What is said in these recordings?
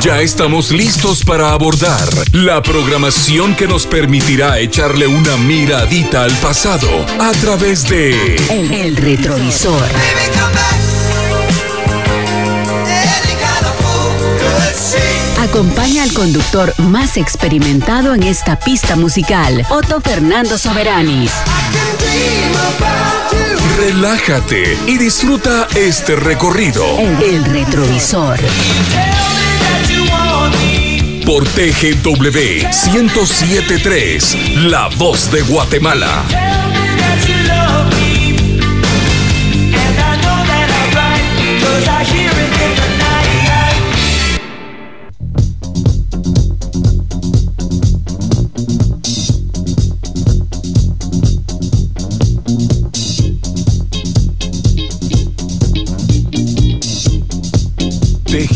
Ya estamos listos para abordar la programación que nos permitirá echarle una miradita al pasado a través de El, retrovisor. Acompaña al conductor más experimentado en esta pista musical, Otto Fernando Soberanis. Relájate y disfruta este recorrido. El retrovisor por TGW 1073, La Voz de Guatemala.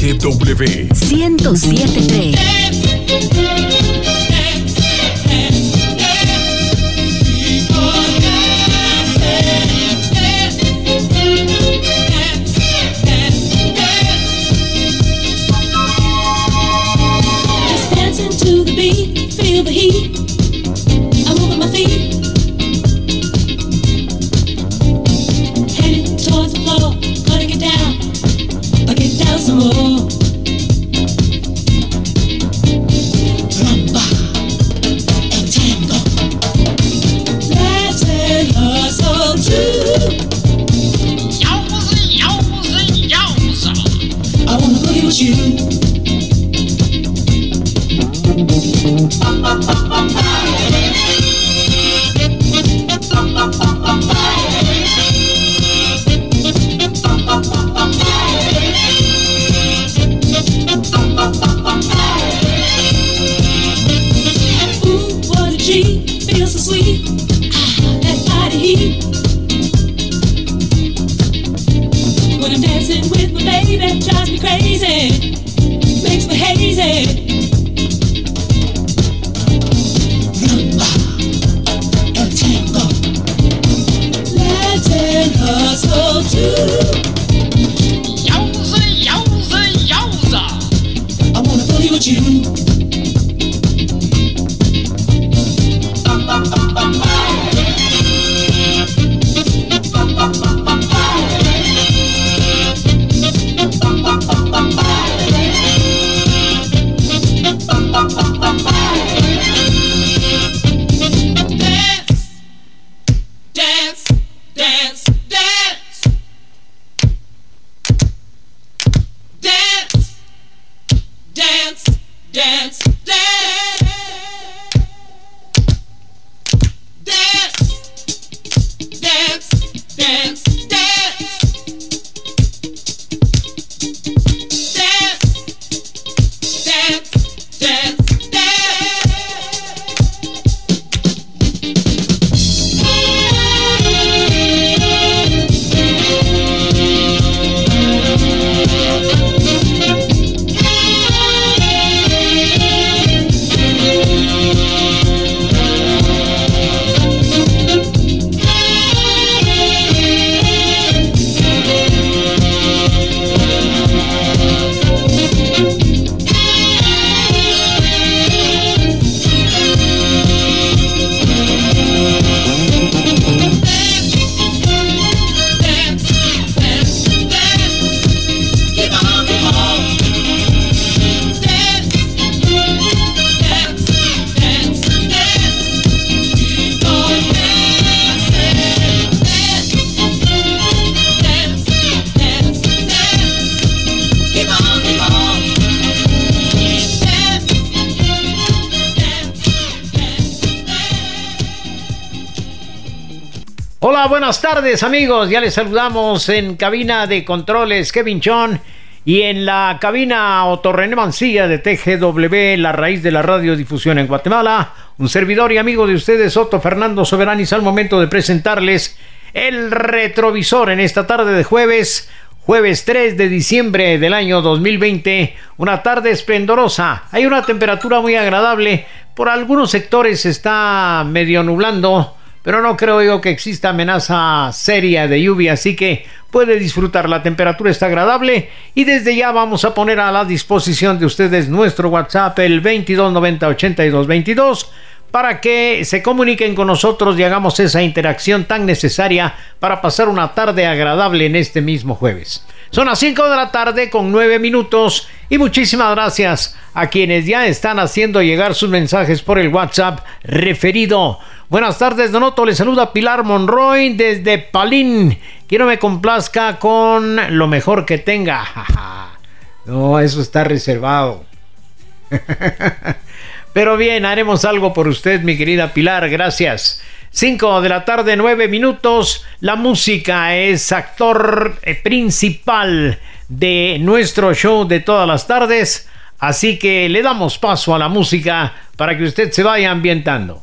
TGW 1073. Tardes amigos, ya les saludamos en cabina de controles Kevin Chon y en la cabina Otorrené Mancilla de TGW, la raíz de la radiodifusión en Guatemala, un servidor y amigo de ustedes Otto Fernando Soberanis al momento de presentarles el retrovisor en esta tarde de jueves, jueves 3 de diciembre del año 2020, una tarde esplendorosa, hay una temperatura muy agradable, por algunos sectores está medio nublando, pero no creo yo que exista amenaza seria de lluvia, así que puede disfrutar. La temperatura está agradable y desde ya vamos a poner a la disposición de ustedes nuestro WhatsApp, el 2290 8222 para que se comuniquen con nosotros y hagamos esa interacción tan necesaria para pasar una tarde agradable en este mismo jueves. Son las 5 de la tarde con 9 minutos y muchísimas gracias a quienes ya están haciendo llegar sus mensajes por el WhatsApp referido. Buenas tardes, Donoto. Le saluda Pilar Monroy desde Palín. Quiero me complazca con lo mejor que tenga. no, eso está reservado. Pero bien, haremos algo por usted, mi querida Pilar. Gracias. 5 de la tarde, 9 minutos. La música es actor eh, principal de nuestro show de todas las tardes. Así que le damos paso a la música para que usted se vaya ambientando.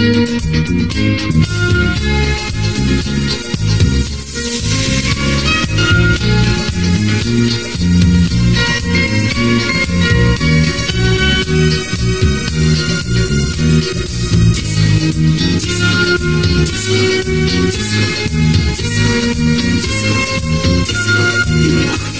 Disco, disco, just, disco, just, disco, just, disco,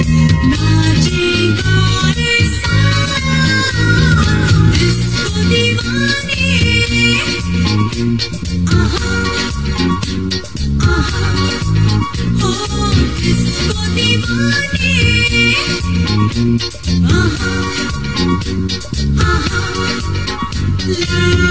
Uh-huh. Uh-huh. uh-huh.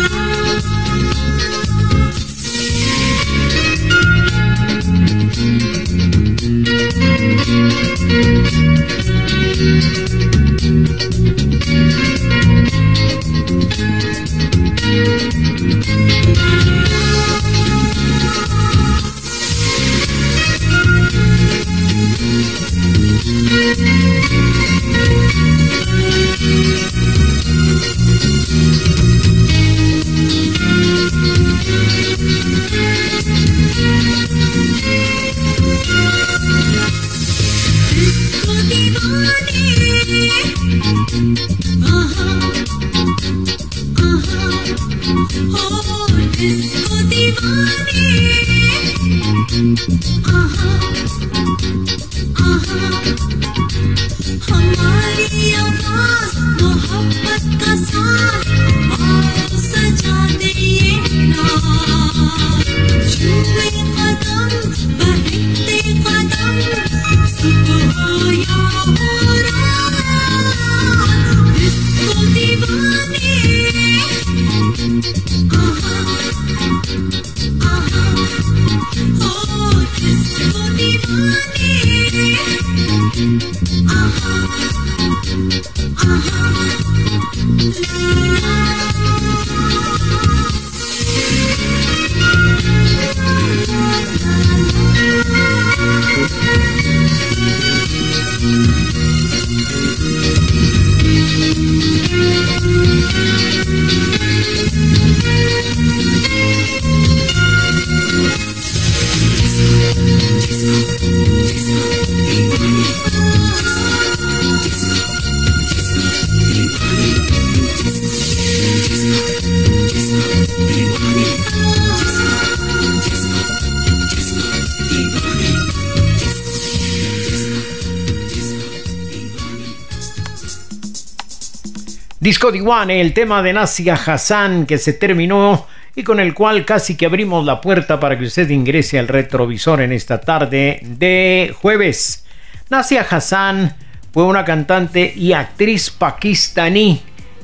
el tema de Nasia Hassan que se terminó y con el cual casi que abrimos la puerta para que usted ingrese al retrovisor en esta tarde de jueves. Nasia Hassan fue una cantante y actriz pakistaní.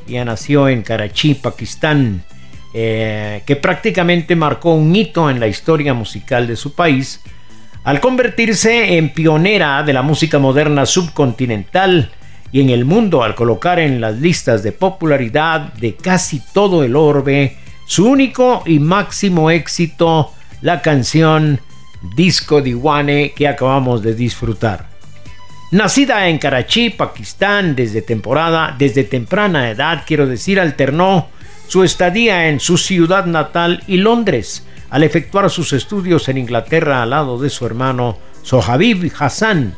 Ella nació en Karachi, Pakistán, eh, que prácticamente marcó un hito en la historia musical de su país al convertirse en pionera de la música moderna subcontinental y en el mundo al colocar en las listas de popularidad de casi todo el orbe su único y máximo éxito, la canción Disco Diwane que acabamos de disfrutar. Nacida en Karachi, Pakistán, desde temporada, desde temprana edad, quiero decir, alternó su estadía en su ciudad natal y Londres, al efectuar sus estudios en Inglaterra al lado de su hermano Sohabib Hassan.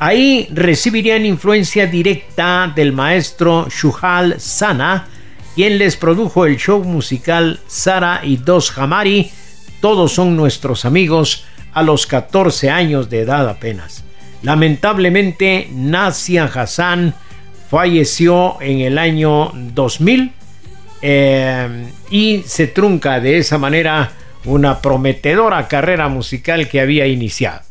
Ahí recibirían influencia directa del maestro Shuhal Sana, quien les produjo el show musical Sara y Dos Hamari. Todos son nuestros amigos a los 14 años de edad apenas. Lamentablemente, Nasia Hassan falleció en el año 2000 eh, y se trunca de esa manera una prometedora carrera musical que había iniciado.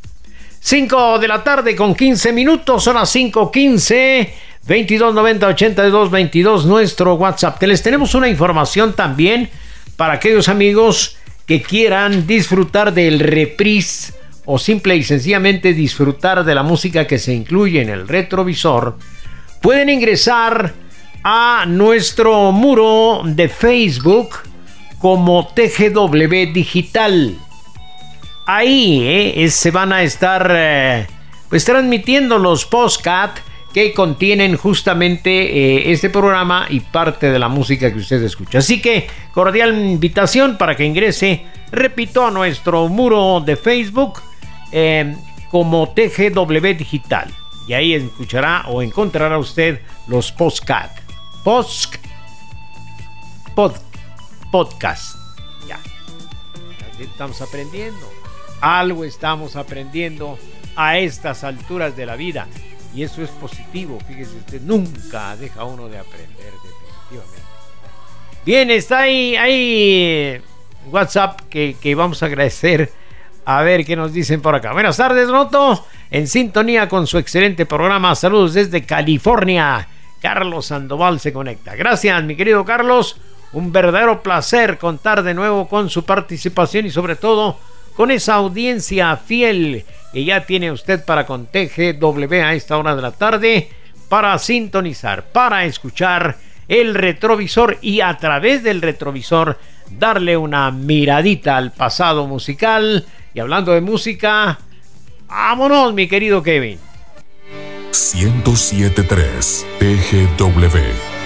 5 de la tarde con 15 minutos, son las 5.15. 2290 82 22 nuestro WhatsApp. Les tenemos una información también para aquellos amigos que quieran disfrutar del reprise o simple y sencillamente disfrutar de la música que se incluye en el retrovisor. Pueden ingresar a nuestro muro de Facebook como TGW Digital. Ahí eh, se van a estar eh, pues transmitiendo los postcat que contienen justamente eh, este programa y parte de la música que usted escucha. Así que cordial invitación para que ingrese, repito, a nuestro muro de Facebook como TGW Digital. Y ahí escuchará o encontrará usted los postcat. Post, pod, podcast. Ya. Estamos aprendiendo. Algo estamos aprendiendo a estas alturas de la vida. Y eso es positivo. Fíjese usted, nunca deja uno de aprender definitivamente. Bien, está ahí, ahí WhatsApp que, que vamos a agradecer. A ver qué nos dicen por acá. Buenas tardes, Noto. En sintonía con su excelente programa. Saludos desde California. Carlos Sandoval se conecta. Gracias, mi querido Carlos. Un verdadero placer contar de nuevo con su participación y sobre todo con esa audiencia fiel que ya tiene usted para con TGW a esta hora de la tarde para sintonizar, para escuchar el retrovisor y a través del retrovisor darle una miradita al pasado musical. Y hablando de música, vámonos mi querido Kevin. 1073 TGW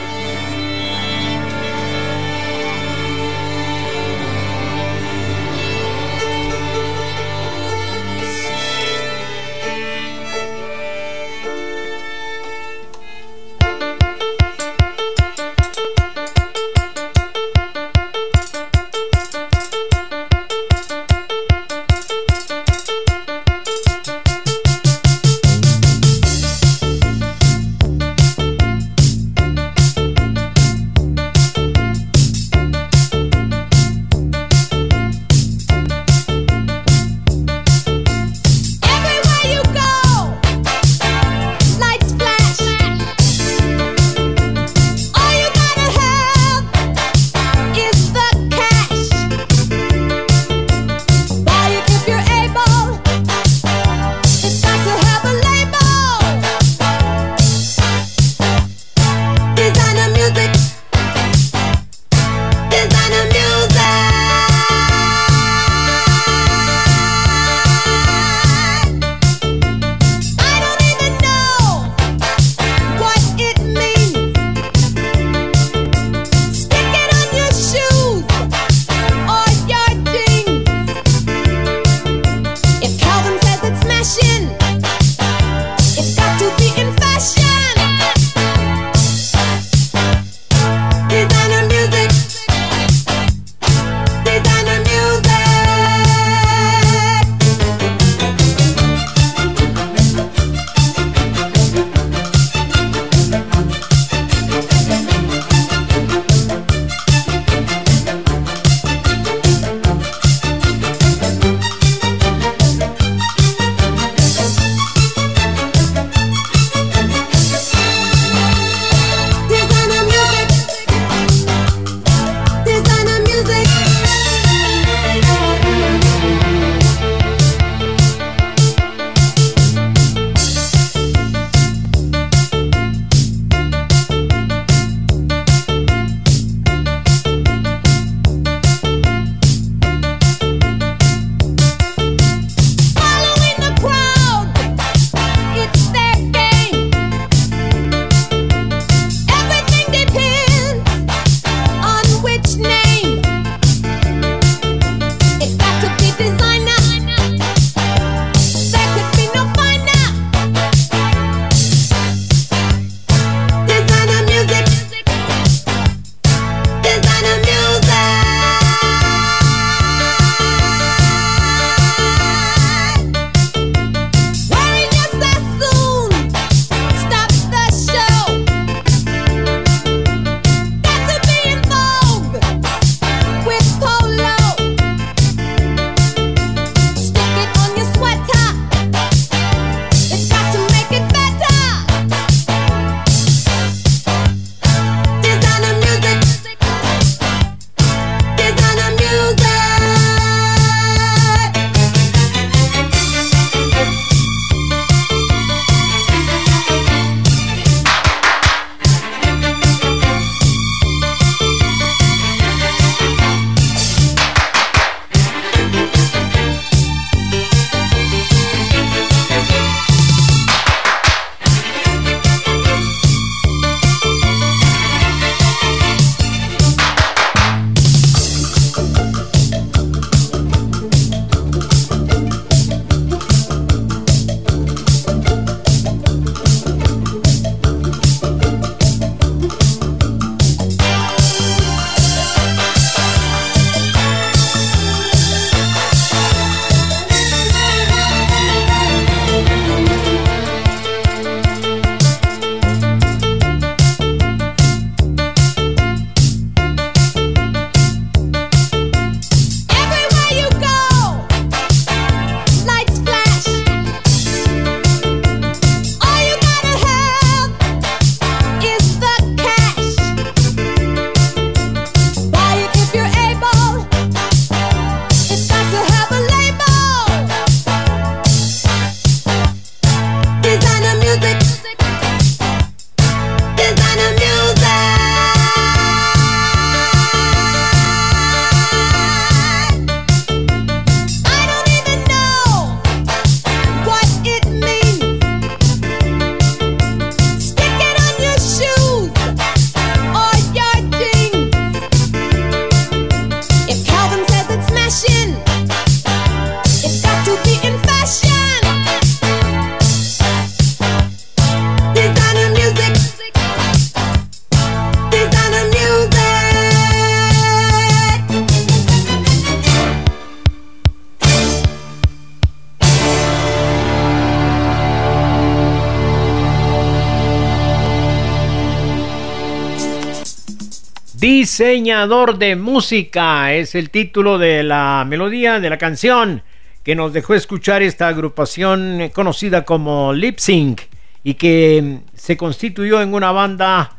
Diseñador de música es el título de la melodía de la canción que nos dejó escuchar esta agrupación conocida como Lip Sync y que se constituyó en una banda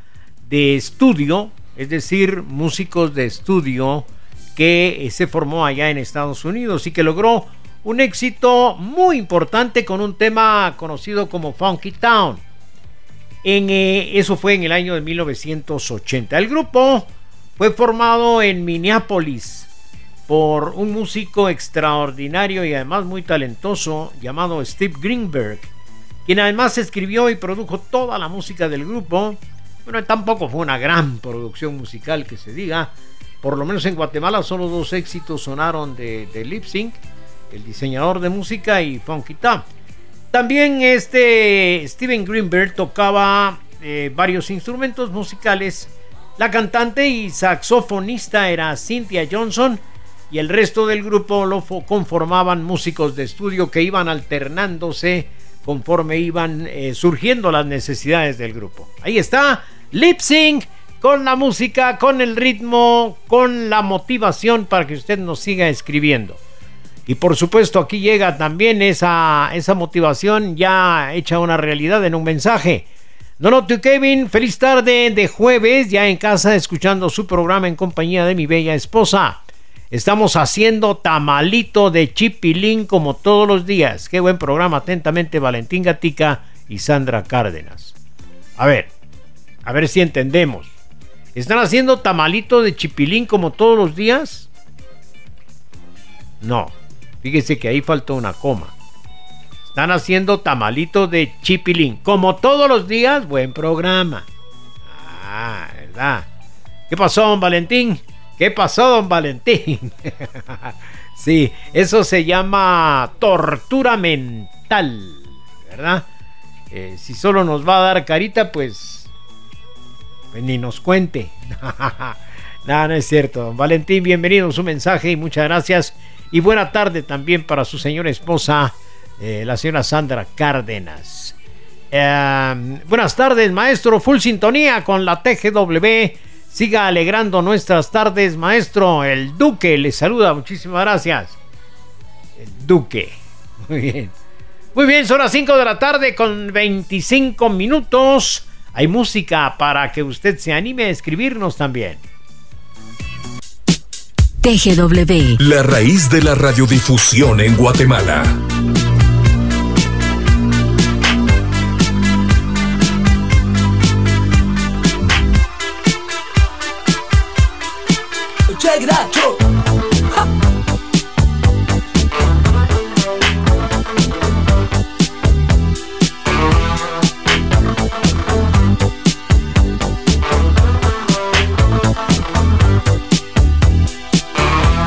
de estudio, es decir, músicos de estudio que se formó allá en Estados Unidos y que logró un éxito muy importante con un tema conocido como Funky Town. Eh, eso fue en el año de 1980. El grupo fue formado en Minneapolis por un músico extraordinario y además muy talentoso llamado Steve Greenberg, quien además escribió y produjo toda la música del grupo. Bueno, tampoco fue una gran producción musical que se diga. Por lo menos en Guatemala solo dos éxitos sonaron de, de Lip Sync, el diseñador de música y Funky Town. También este Steven Greenberg tocaba eh, varios instrumentos musicales. La cantante y saxofonista era Cynthia Johnson y el resto del grupo lo conformaban músicos de estudio que iban alternándose conforme iban eh, surgiendo las necesidades del grupo. Ahí está, lip sync con la música, con el ritmo, con la motivación para que usted nos siga escribiendo. Y por supuesto aquí llega también esa, esa motivación ya hecha una realidad en un mensaje. Donoto Kevin, feliz tarde de jueves, ya en casa escuchando su programa en compañía de mi bella esposa. Estamos haciendo tamalito de chipilín como todos los días. Qué buen programa, atentamente Valentín Gatica y Sandra Cárdenas. A ver, a ver si entendemos. ¿Están haciendo tamalito de chipilín como todos los días? No, Fíjese que ahí faltó una coma. Están haciendo tamalito de chipilín. Como todos los días, buen programa. Ah, ¿verdad? ¿Qué pasó, don Valentín? ¿Qué pasó, don Valentín? sí, eso se llama tortura mental, ¿verdad? Eh, si solo nos va a dar carita, pues, pues ni nos cuente. no, no es cierto. Don Valentín, bienvenido a su mensaje y muchas gracias. Y buena tarde también para su señora esposa, eh, la señora Sandra Cárdenas. Eh, buenas tardes, maestro. Full sintonía con la TGW. Siga alegrando nuestras tardes, maestro. El Duque le saluda. Muchísimas gracias. El Duque. Muy bien. Muy bien, son las 5 de la tarde con 25 minutos. Hay música para que usted se anime a escribirnos también. TGW. La raíz de la radiodifusión en Guatemala. Check it out, yo.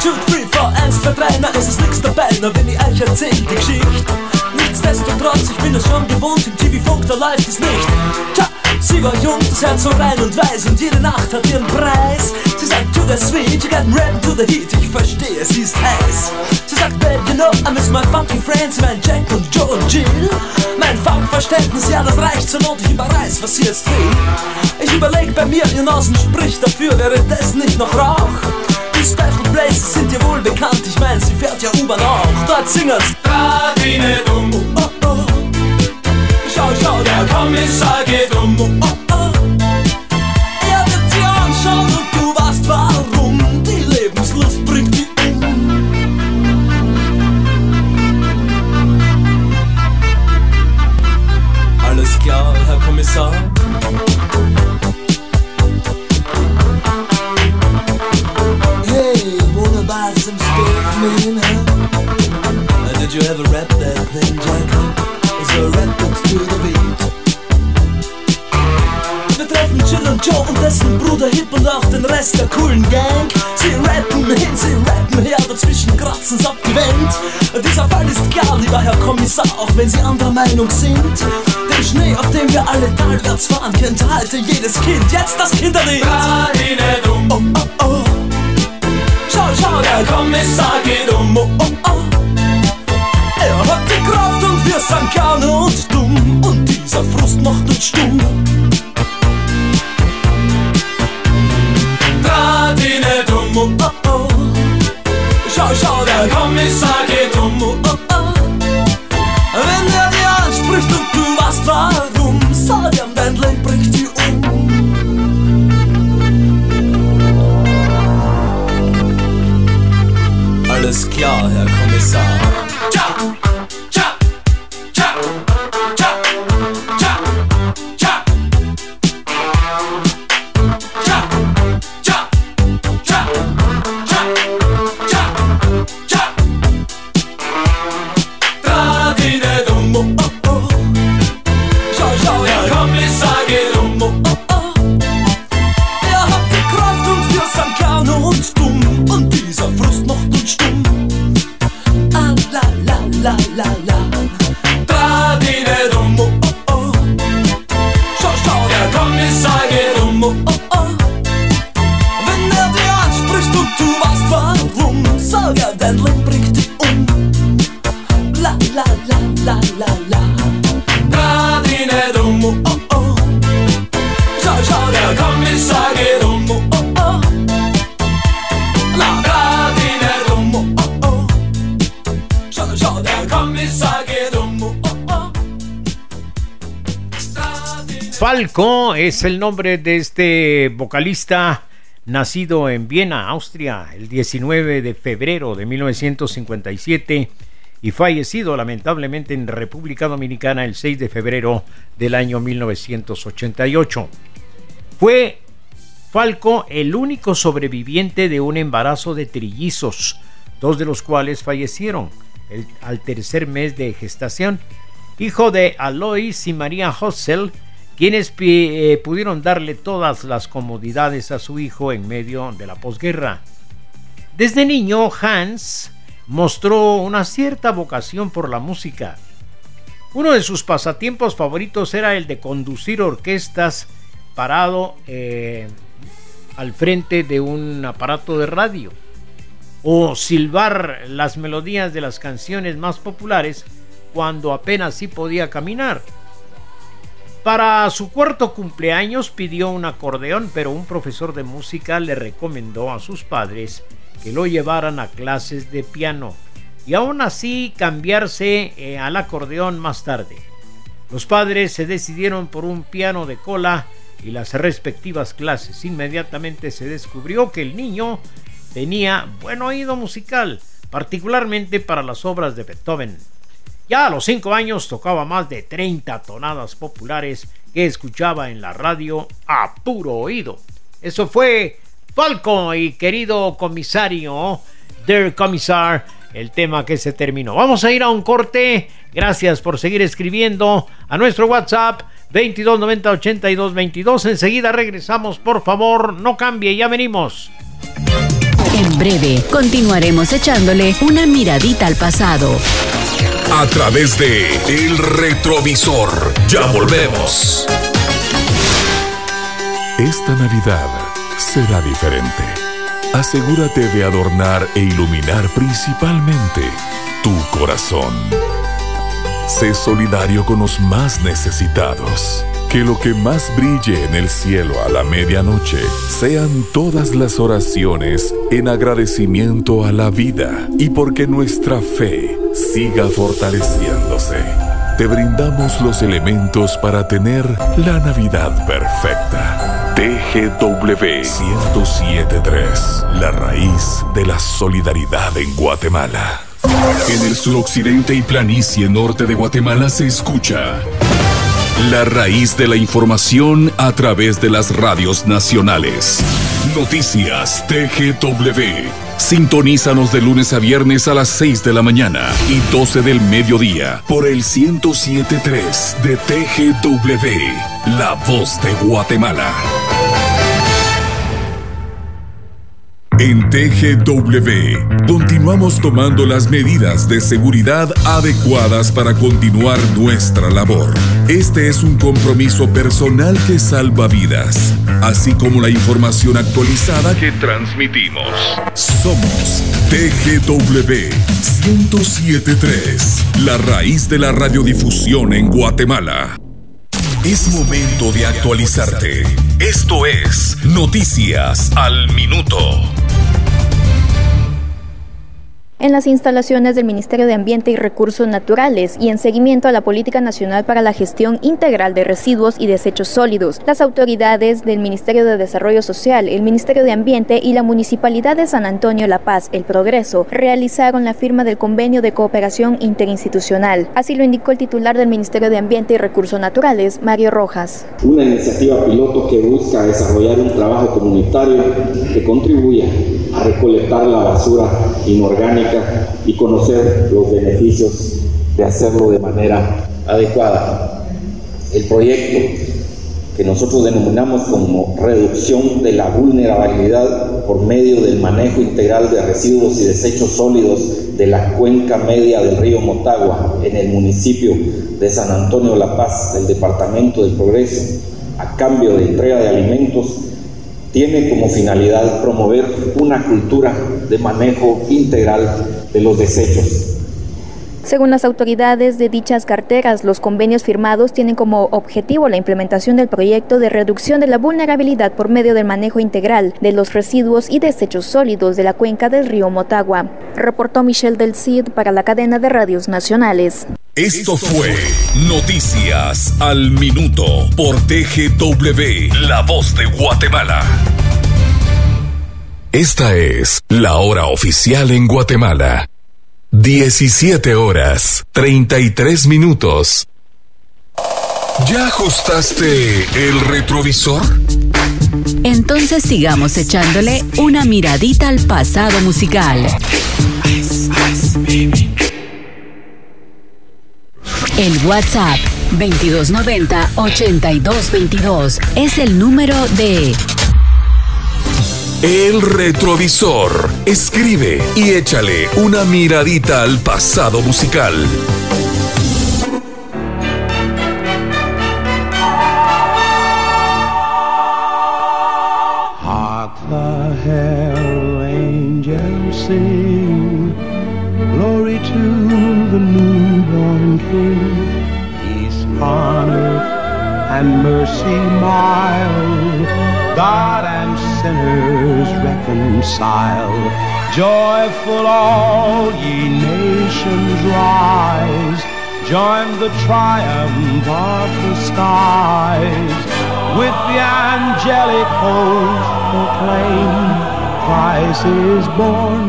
Two, three, four, eins, zwei, drei, na es ist nix dabei, na wenn ich euch erzähl die Geschichte. Nichtsdestotrotz, ich bin es schon gewohnt, im TV-Funk, da läuft es nicht. Tja, sie war jung, das Herz so rein und weiß und jede Nacht hat ihren Preis. Sie sagt, to the sweet, you got rap to the heat, ich verstehe, sie ist heiß. Sie sagt, babe, you know, I miss my funky friends, mein Jack und Joe und Jill. Mein Funkverständnis, ja, das reicht zur Not, ich überreiß, was sie jetzt will. Ich überleg bei mir, ihr Nasen spricht dafür, wäre das nicht noch Rauch? Die Special Places sind dir wohl bekannt, ich mein, sie fährt ja U-Bahn auch. Dort singen's. Grad wie ne Dumm. Oh, oh. Schau, schau, Der Kommissar geht um. Oh, oh. Er wird sie anschauen und du weißt warum. Die Lebenslust bringt die um. Alles klar, Herr Kommissar. You ever rap that thing, Jack? So rap it to the beat. Wir treffen Jill und Joe und dessen Bruder Hip und auch den Rest der coolen Gang. Sie rappen hin, sie rappen her, dazwischen kratzen's ab die Wand. Dieser Fall ist klar, lieber Herr Kommissar, auch wenn Sie anderer Meinung sind. Den Schnee, auf dem wir alle talwärts fahren, kennt heute jedes Kind. Jetzt das Kinderlied. Wie ne Dumm. Oh, oh, oh. Schau, schau, der Kommissar geht um. Oh, oh, oh. Kraft und wir sind gerne und dumm. Und dieser Frust macht uns stumm. Grad dumm, oh oh. Schau, schau, der Kommissar geht um, oh oh. Wenn er dir anspricht und du weißt warum, sag ihm, dein Leben bringt dich um. Alles klar, Herr Kommissar. Falco es el nombre de este vocalista nacido en Viena, Austria, el 19 de febrero de 1957 y fallecido lamentablemente en República Dominicana el 6 de febrero del año 1988. Fue Falco el único sobreviviente de un embarazo de trillizos, dos de los cuales fallecieron al tercer mes de gestación, hijo de Alois y María Hossel, quienes eh, pudieron darle todas las comodidades a su hijo en medio de la posguerra. Desde niño, Hans mostró una cierta vocación por la música. Uno de sus pasatiempos favoritos era el de conducir orquestas parado eh, al frente de un aparato de radio o silbar las melodías de las canciones más populares cuando apenas sí podía caminar. Para su cuarto cumpleaños pidió un acordeón, pero un profesor de música le recomendó a sus padres que lo llevaran a clases de piano y aún así cambiarse eh, al acordeón más tarde. Los padres se decidieron por un piano de cola y las respectivas clases. Inmediatamente se descubrió que el niño tenía buen oído musical, particularmente para las obras de Beethoven. Ya a los 5 años tocaba más de 30 tonadas populares que escuchaba en la radio a puro oído. Eso fue Falco y querido comisario, Dear Commissar, el tema que se terminó. Vamos a ir a un corte. Gracias por seguir escribiendo a nuestro WhatsApp 2290 82 22. Enseguida regresamos, por favor, no cambie, ya venimos. En breve, continuaremos echándole una miradita al pasado. A través de El Retrovisor. Ya volvemos. Esta Navidad será diferente. Asegúrate de adornar e iluminar principalmente tu corazón. Sé solidario con los más necesitados. Que lo que más brille en el cielo a la medianoche sean todas las oraciones en agradecimiento a la vida y porque nuestra fe siga fortaleciéndose. Te brindamos los elementos para tener la Navidad perfecta. TGW 1073, la raíz de la solidaridad en Guatemala. En el suroccidente y planicie norte de Guatemala se escucha la raíz de la información a través de las radios nacionales. Noticias TGW. Sintonízanos de lunes a viernes a las 6 de la mañana y 12 del mediodía por el 1073 de TGW, La Voz de Guatemala. En TGW continuamos tomando las medidas de seguridad adecuadas para continuar nuestra labor. Este es un compromiso personal que salva vidas, así como la información actualizada que transmitimos. Somos TGW 1073, la raíz de la radiodifusión en Guatemala. Es momento de actualizarte. Esto es Noticias al Minuto. En las instalaciones del Ministerio de Ambiente y Recursos Naturales y en seguimiento a la Política Nacional para la Gestión Integral de Residuos y Desechos Sólidos. Las autoridades del Ministerio de Desarrollo Social, el Ministerio de Ambiente y la Municipalidad de San Antonio La Paz, El Progreso, realizaron la firma del convenio de cooperación interinstitucional. Así lo indicó el titular del Ministerio de Ambiente y Recursos Naturales, Mario Rojas. Una iniciativa piloto que busca desarrollar un trabajo comunitario que contribuya recolectar la basura inorgánica y conocer los beneficios de hacerlo de manera adecuada. El proyecto que nosotros denominamos como reducción de la vulnerabilidad por medio del manejo integral de residuos y desechos sólidos de la cuenca media del río Motagua en el municipio de San Antonio La Paz del Departamento del Progreso a cambio de entrega de alimentos tiene como finalidad promover una cultura de manejo integral de los desechos según las autoridades de dichas carteras, los convenios firmados tienen como objetivo la implementación del proyecto de reducción de la vulnerabilidad por medio del manejo integral de los residuos y desechos sólidos de la cuenca del río Motagua. Reportó Michelle Del Cid para la cadena de radios nacionales. Esto fue Noticias al Minuto por TGW, La Voz de Guatemala. Esta es la hora oficial en Guatemala. 17 horas 33 minutos. ¿Ya ajustaste el retrovisor? Entonces sigamos echándole una miradita al pasado musical. El WhatsApp 2290-8222 es el número de El retrovisor. Escribe y échale una miradita al pasado musical. And mercy mild, God and sinners reconciled. Joyful all ye nations rise, join the triumph of the skies. With the angelic host proclaim, Christ is born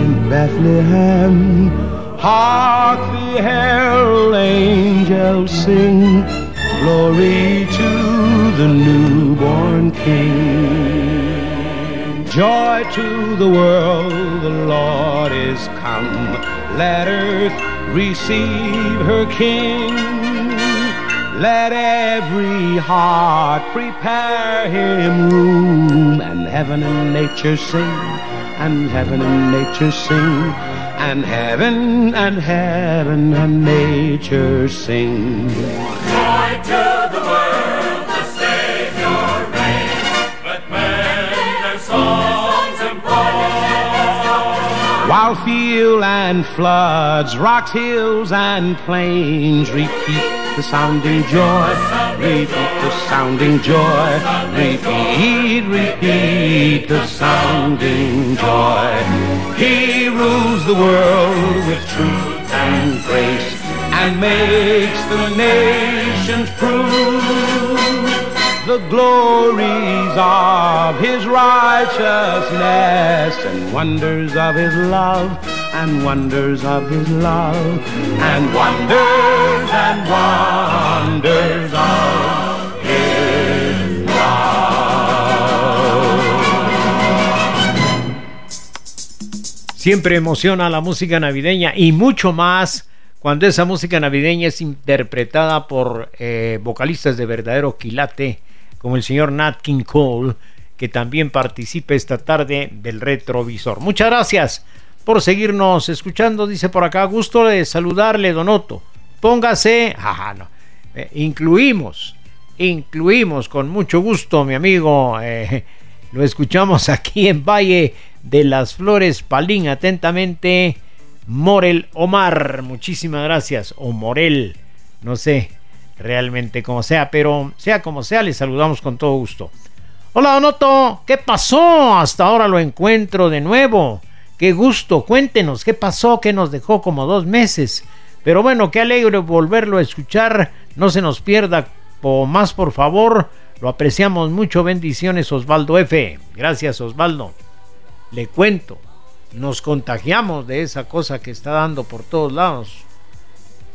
in Bethlehem. Hark the herald angels sing, glory to the newborn King. Joy to the world, the Lord is come. Let earth receive her King. Let every heart prepare him room, and heaven and nature sing, and heaven and nature sing, and heaven and heaven and nature sing. While field and floods, rocks, hills, and plains repeat the sounding joy, repeat the sounding joy, repeat, repeat the sounding joy. He rules the world with truth and grace and makes the nations prove the glories of his righteousness and wonders of his love and wonders of his love and wonders and wonders of his love. Siempre emociona la música navideña y mucho más cuando esa música navideña es interpretada por eh, vocalistas de verdadero quilate, como el señor Nat King Cole, que también participa esta tarde del retrovisor. Muchas gracias por seguirnos escuchando, dice por acá, gusto de saludarle, Donoto. Póngase, ajá, no, eh, incluimos, incluimos con mucho gusto, mi amigo, eh, lo escuchamos aquí en Valle de las Flores, Palín, atentamente. Morel Omar, muchísimas gracias. O Morel, no sé realmente como sea, pero sea como sea, les saludamos con todo gusto. Hola Donoto, ¿qué pasó? Hasta ahora lo encuentro de nuevo. Qué gusto, cuéntenos qué pasó, que nos dejó como dos meses. Pero bueno, qué alegre volverlo a escuchar. No se nos pierda o más, por favor. Lo apreciamos mucho. Bendiciones, Osvaldo F. Gracias, Osvaldo. Le cuento, nos contagiamos de esa cosa que está dando por todos lados.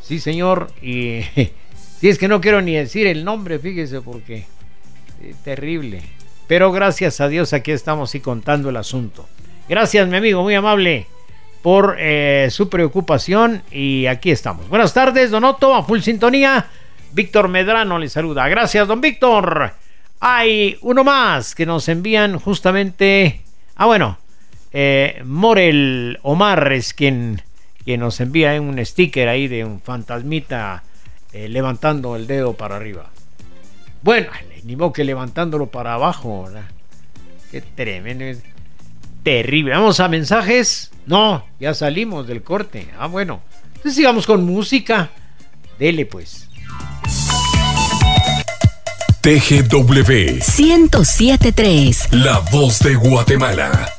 Sí, señor. Y si es que no quiero ni decir el nombre, fíjese, porque terrible. Pero gracias a Dios aquí estamos y contando el asunto. Gracias, mi amigo, muy amable por eh, su preocupación y aquí estamos. Buenas tardes, Don Otto, a full sintonía. Víctor Medrano le saluda. Gracias, don Víctor. Hay uno más que nos envían justamente. Ah, bueno, eh, Morel Omar es quien, quien nos envía un sticker ahí de un fantasmita eh, levantando el dedo para arriba. Bueno, ni modo que levantándolo para abajo, ¿verdad? Qué tremendo. es. Terrible. Vamos a mensajes. No, ya salimos del corte. Ah, bueno. Entonces sigamos con música. Dele pues. TGW, 1073. la voz de Guatemala.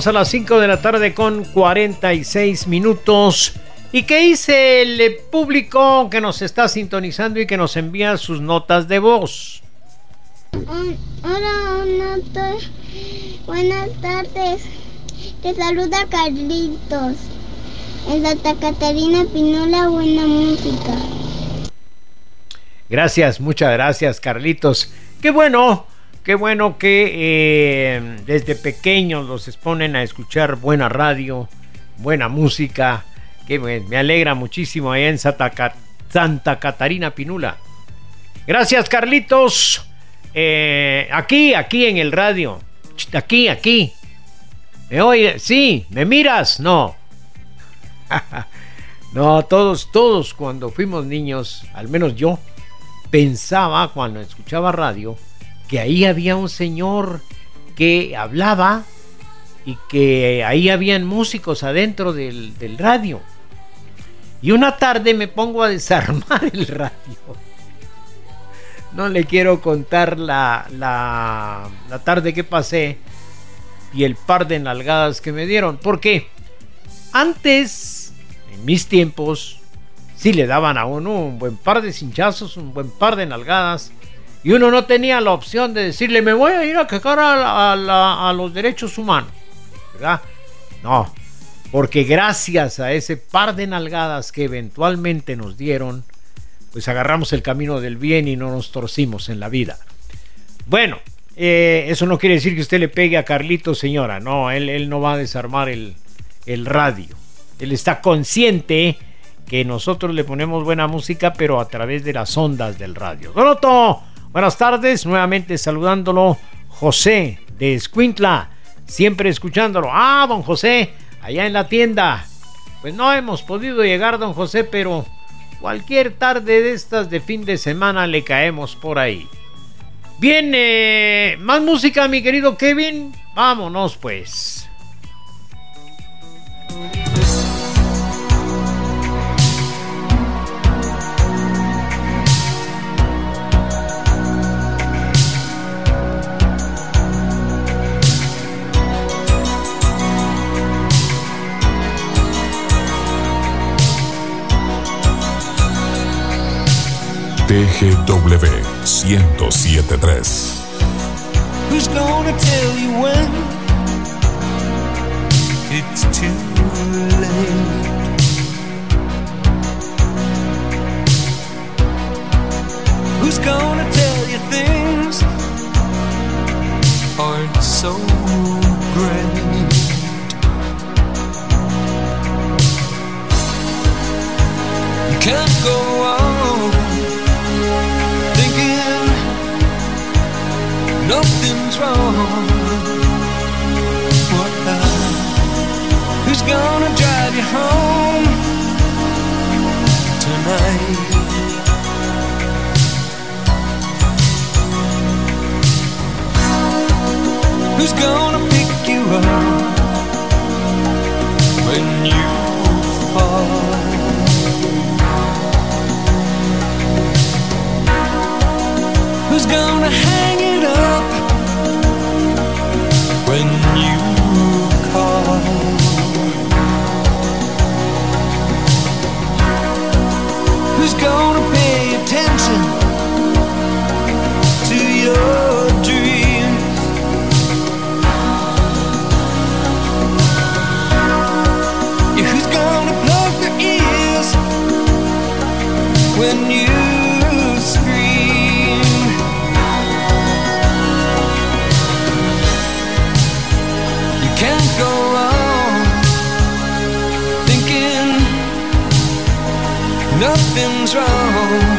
Llegamos a las 5 de la tarde con 46 minutos. ¿Y qué dice el público que nos está sintonizando y que nos envía sus notas de voz? Hola, buenas tardes. Buenas tardes. Te saluda Carlitos. En Santa Catarina Pinola, buena música. Gracias, muchas gracias, Carlitos. Qué bueno, qué bueno que eh, desde pequeños los exponen a escuchar buena radio, buena música. Que me, alegra muchísimo allá en Santa, Santa Catarina Pinula. Gracias, Carlitos. Eh, aquí, aquí en el radio. Aquí, aquí. ¿Me oye? Sí, ¿me miras? No. no, todos, todos cuando fuimos niños, al menos yo, pensaba cuando escuchaba radio que ahí había un señor que hablaba y que ahí habían músicos adentro del, del radio. Y una tarde me pongo a desarmar el radio. No le quiero contar la, la, tarde que pasé y el par de nalgadas que me dieron. Porque antes, en mis tiempos, sí le daban a uno un buen par de cinchazos, un buen par de nalgadas. Y uno no tenía la opción de decirle, me voy a ir a quejar a, los derechos humanos. ¿Verdad? No. Porque gracias a ese par de nalgadas que eventualmente nos dieron, pues agarramos el camino del bien y no nos torcimos en la vida. Bueno, eh, eso no quiere decir que usted le pegue a Carlito, señora. No, él, no va a desarmar el, el radio. Él está consciente que nosotros le ponemos buena música, pero a través de las ondas del radio. Don Otto, buenas tardes. Nuevamente saludándolo, José de Escuintla. Siempre escuchándolo. Ah, don José, allá en la tienda. Pues no hemos podido llegar, don José, pero cualquier tarde de estas de fin de semana le caemos por ahí. Bien, más música, mi querido Kevin. Vámonos, pues. TGW 1073. Who's gonna tell you when it's too late? Who's gonna tell you things aren't so great? You can't go on nothing's wrong. What the? Who's gonna drive you home tonight? Who's gonna pick you up when you fall? Who's gonna hang it up when you call? Who's gonna pay attention to your dreams? Yeah, who's gonna plug their ears when you something's wrong.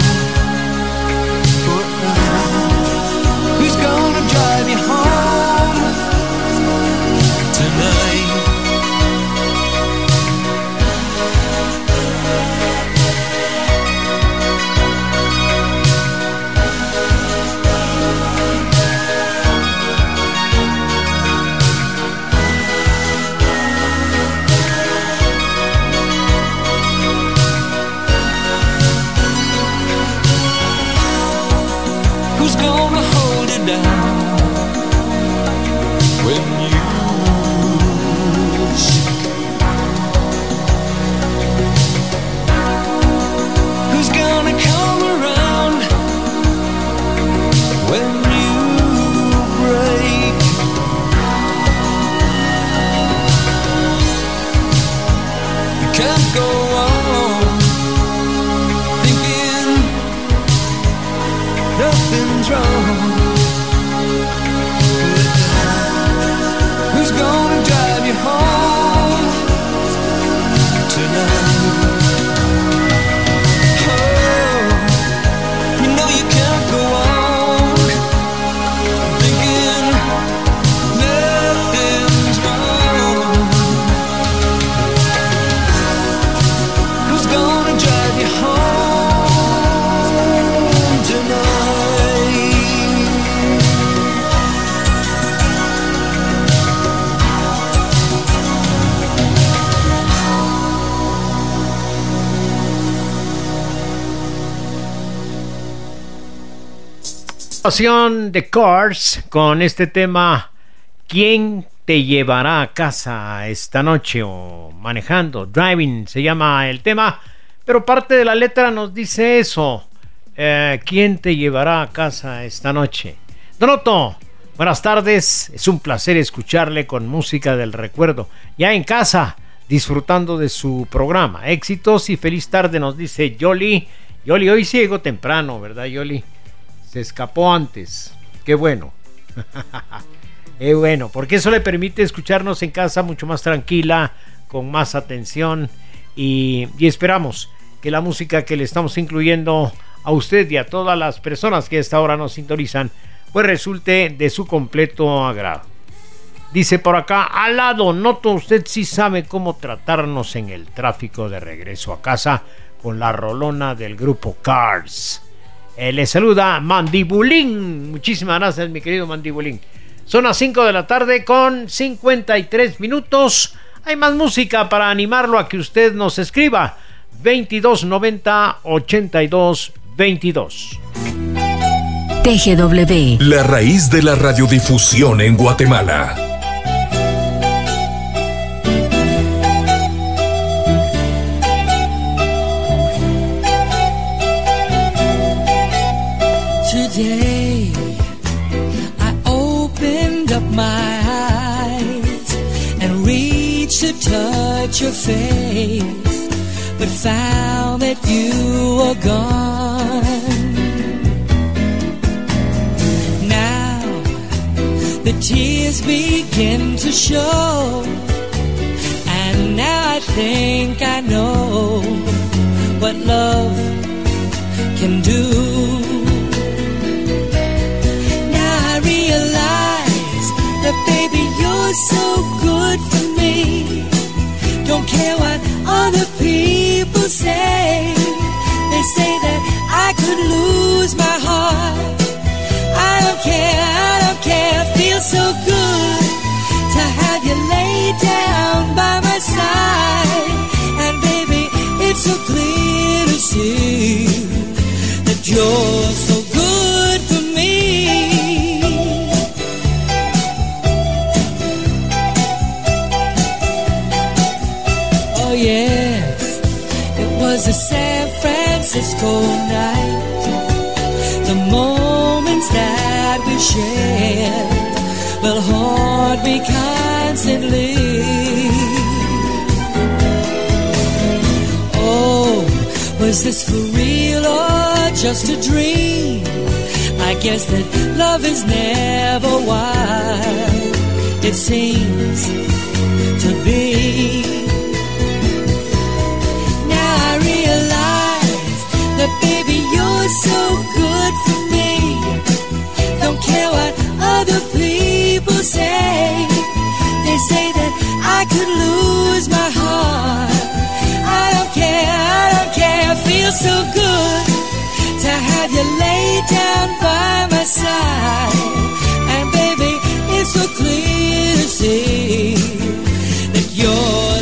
down Pasión de Cars con este tema ¿Quién te llevará a casa esta noche? o manejando, driving se llama el tema, pero parte de la letra nos dice eso. eh, ¿Quién te llevará a casa esta noche? Donoto, buenas tardes, es un placer escucharle con música del recuerdo, ya en casa, disfrutando de su programa. Éxitos y feliz tarde, nos dice Yoli. Yoli, hoy llegó temprano, ¿verdad, Yoli? Se escapó antes. Qué bueno. Qué bueno, porque eso le permite escucharnos en casa mucho más tranquila, con más atención y, esperamos que la música que le estamos incluyendo a usted y a todas las personas que a esta hora nos sintonizan, pues resulte de su completo agrado. Dice por acá, al lado, noto usted sí sabe cómo tratarnos en el tráfico de regreso a casa con la rolona del grupo Cars. Eh, le saluda Mandibulín. Muchísimas gracias, mi querido Mandibulín. Son las 5 de la tarde con 53 minutos. Hay más música para animarlo a que usted nos escriba. 2290 82 22. TGW. La raíz de la radiodifusión en Guatemala. Touch your face, but found that you were gone. Now, the tears begin to show, and now I think I know what love can do. Now I realize that baby you're so good for me. Don't care what other people say. They say that I could lose my heart. I don't care, I don't care. Feels so good to have you lay down by my side. And baby, it's so clear to see that you're so good Francisco night. The moments that we shared will haunt me constantly. Oh, was this for real or just a dream? I guess that love is never wild. It seems to be. That I could lose my heart. I don't care, I don't care, I feel so good to have you laid down by my side. And baby, it's so clear to see that you're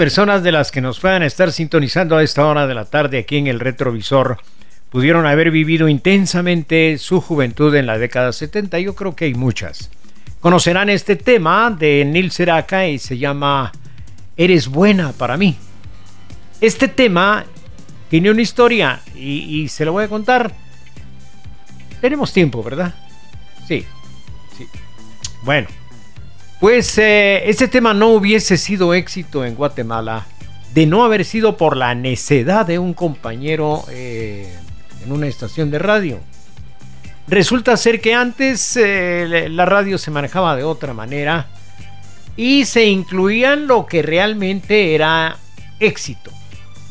personas de las que nos puedan estar sintonizando a esta hora de la tarde aquí en el retrovisor pudieron haber vivido intensamente su juventud en la década 70? Yo creo que hay muchas. Conocerán este tema de Neil Seraka y se llama Eres buena para mí. Este tema tiene una historia y, y se lo voy a contar. Tenemos tiempo, ¿verdad? Sí, sí. Bueno, pues eh, este tema no hubiese sido éxito en Guatemala de no haber sido por la necedad de un compañero eh, en una estación de radio. Resulta ser que antes eh, la radio se manejaba de otra manera y se incluían lo que realmente era éxito.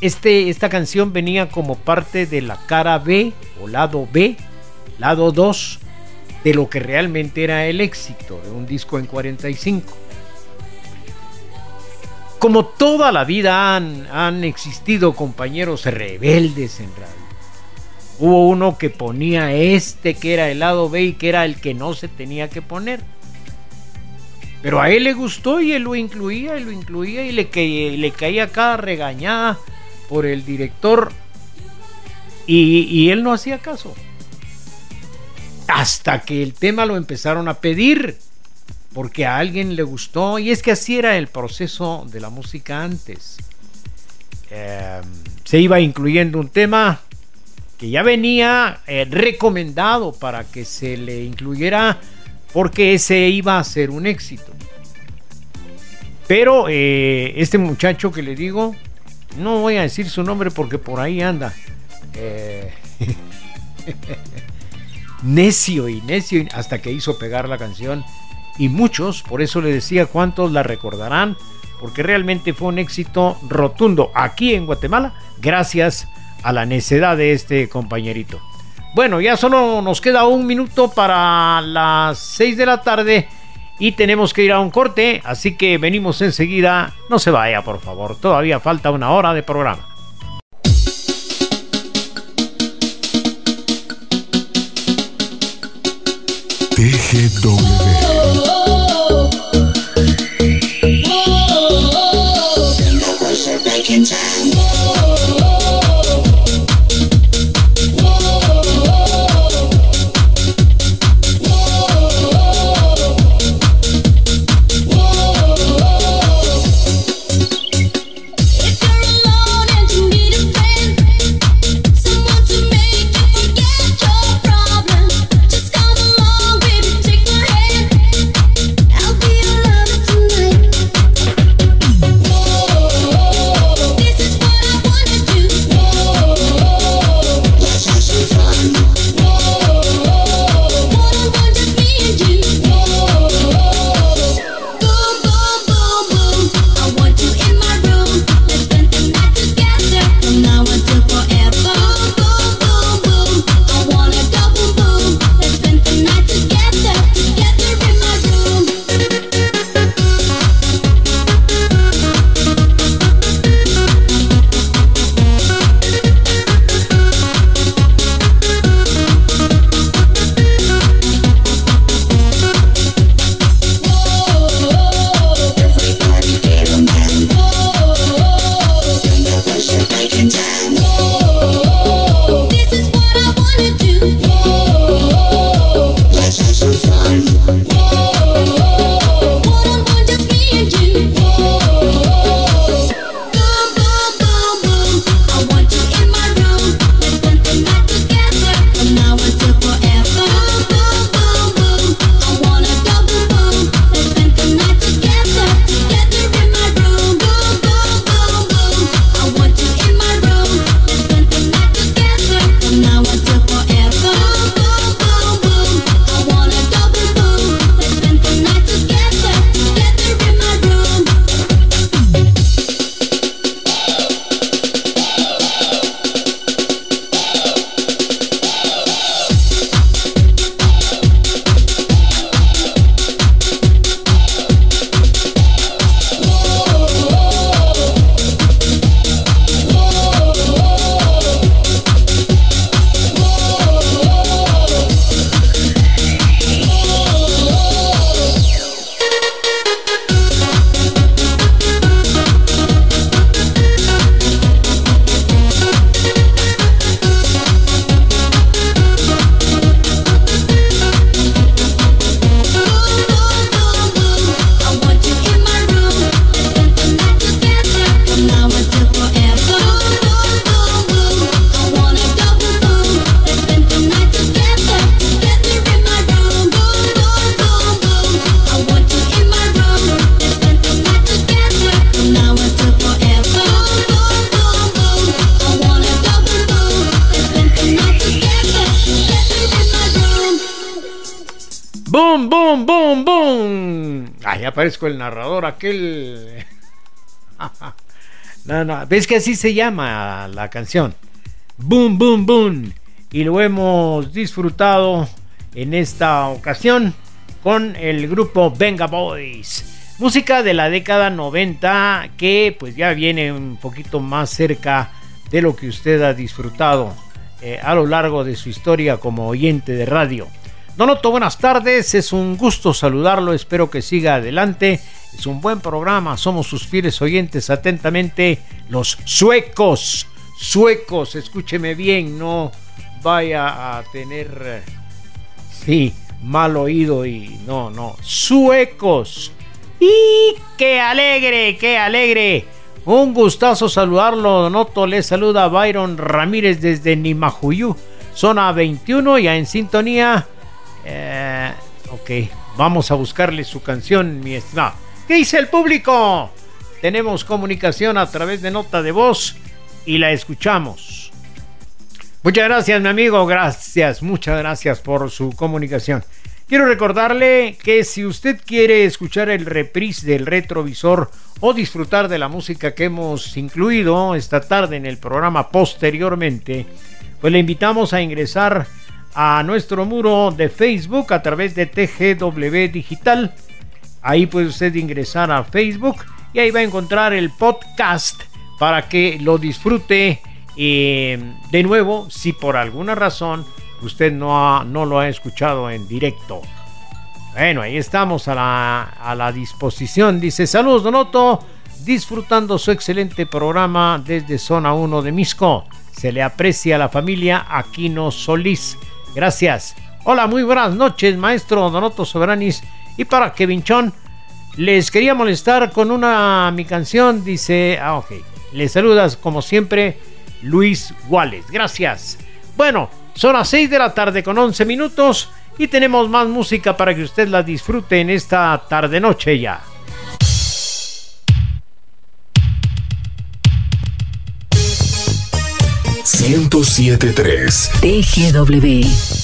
Este, esta canción venía como parte de la cara B o lado B, lado 2 de lo que realmente era el éxito de un disco en 45. Como toda la vida han, han existido compañeros rebeldes en radio. Hubo uno que ponía este que era el lado B y que era el que no se tenía que poner. Pero a él le gustó y él lo incluía y lo incluía y le, que, le caía cada regañada por el director y, y él no hacía caso. Hasta que el tema lo empezaron a pedir porque a alguien le gustó y es que así era el proceso de la música antes. Eh, se iba incluyendo un tema que ya venía eh, recomendado para que se le incluyera porque ese iba a ser un éxito. Pero eh, este muchacho que le digo, no voy a decir su nombre porque por ahí anda. Necio y necio hasta que hizo pegar la canción. Y muchos, por eso le decía cuántos la recordarán, porque realmente fue un éxito rotundo aquí en Guatemala, gracias a la necedad de este compañerito. Bueno, ya solo nos queda un minuto para las 6 de la tarde y tenemos que ir a un corte, así que venimos enseguida. No se vaya, por favor, todavía falta una hora de programa. TGW. Ahí aparezco el narrador, aquel. no, ves que así se llama la canción. Boom, boom, boom. Y lo hemos disfrutado en esta ocasión con el grupo Venga Boys. Música de la década 90 que pues ya viene un poquito más cerca de lo que usted ha disfrutado eh, a lo largo de su historia como oyente de radio. Donoto, buenas tardes, es un gusto saludarlo, espero que siga adelante. Es un buen programa, somos sus fieles oyentes atentamente, los suecos. Suecos, escúcheme bien, no vaya a tener, sí, mal oído y no, no, suecos. ¡Y qué alegre, qué alegre! Un gustazo saludarlo, Donoto. Le saluda Byron Ramírez desde Nimajuyú, zona 21, ya en sintonía. Eh, ok, vamos a buscarle su canción, mi estimado. ¿Qué dice el público? Tenemos comunicación a través de nota de voz y la escuchamos. Muchas gracias, mi amigo. Gracias, muchas gracias por su comunicación. Quiero recordarle que si usted quiere escuchar el reprise del retrovisor o disfrutar de la música que hemos incluido esta tarde en el programa posteriormente, pues le invitamos a ingresar a nuestro muro de Facebook a través de TGW Digital. Ahí puede usted ingresar a Facebook y ahí va a encontrar el podcast para que lo disfrute eh, de nuevo si por alguna razón usted no, no lo ha escuchado en directo. Bueno, ahí estamos a la, a la disposición. Dice, saludos Donoto, disfrutando su excelente programa desde Zona 1 de Misco. Se le aprecia a la familia Aquino Solís. Gracias. Hola, muy buenas noches, maestro Donoto Soberanis. Y para Kevin Chon, les quería molestar con una mi canción. Dice, ah, ok. Les saludas como siempre, Luis Guales. Gracias. Bueno, son las 6 de la tarde con 11 minutos y tenemos más música para que usted la disfrute en esta tarde noche ya. $107.3 TGW.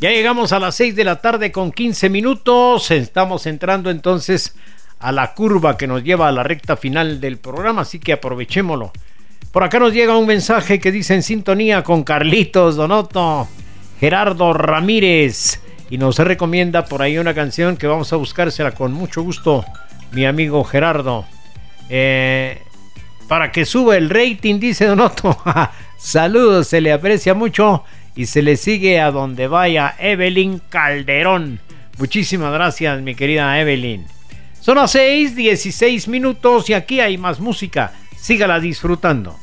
Ya llegamos a las 6 de la tarde con 15 minutos. Estamos entrando entonces a la curva que nos lleva a la recta final del programa, así que aprovechémoslo. Por acá nos llega un mensaje que dice en sintonía con Carlitos Donoto, Gerardo Ramírez, y nos recomienda por ahí una canción que vamos a buscársela con mucho gusto, mi amigo Gerardo. Eh, para que suba el rating, dice Donoto. Saludos, se le aprecia mucho y se le sigue a donde vaya Evelyn Calderón. Muchísimas gracias, mi querida Evelyn. Son las 6, 16 minutos y aquí hay más música. Sígala disfrutando.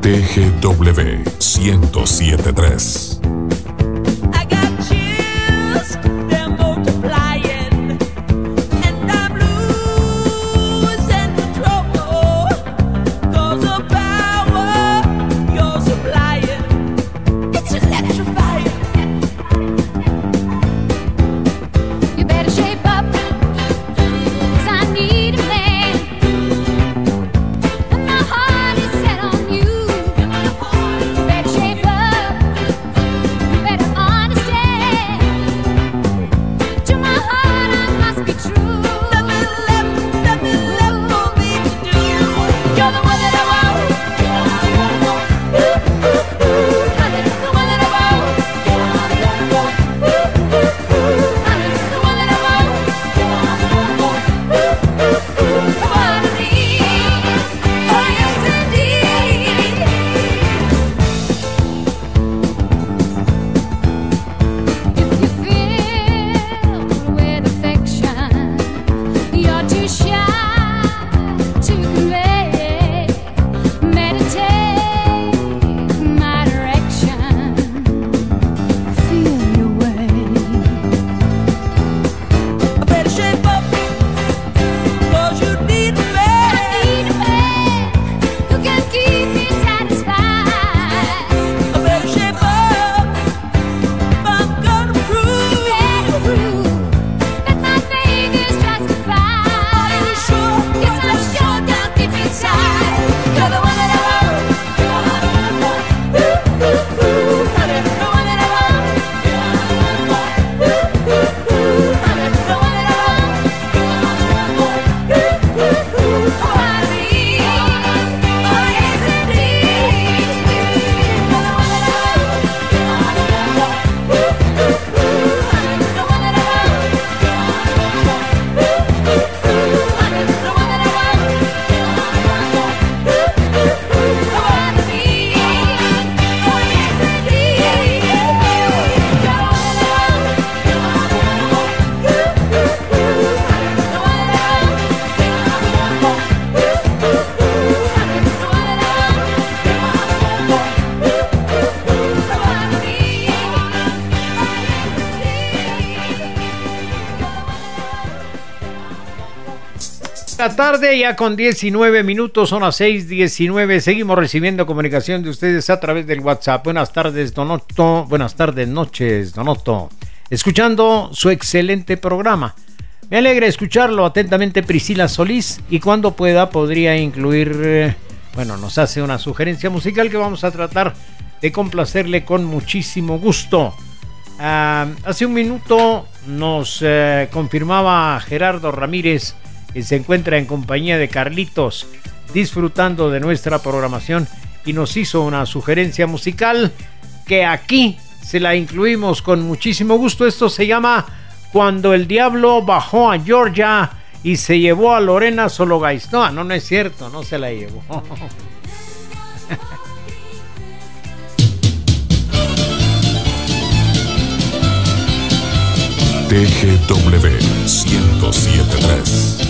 TGW 1073. Tarde ya con 19 minutos, son las 6:19. Seguimos recibiendo comunicación de ustedes a través del WhatsApp. Buenas tardes, Donoto. Buenas tardes, noches, Donoto. Escuchando su excelente programa. Me alegra escucharlo atentamente Priscila Solís y cuando pueda podría incluir, eh, bueno, nos hace una sugerencia musical que vamos a tratar de complacerle con muchísimo gusto. Ah, hace un minuto nos eh, confirmaba Gerardo Ramírez que se encuentra en compañía de Carlitos disfrutando de nuestra programación y nos hizo una sugerencia musical que aquí se la incluimos con muchísimo gusto. Esto se llama Cuando el Diablo bajó a Georgia y se llevó a Lorena Sologais. No, no, no es cierto, no se la llevó. TGW 1073.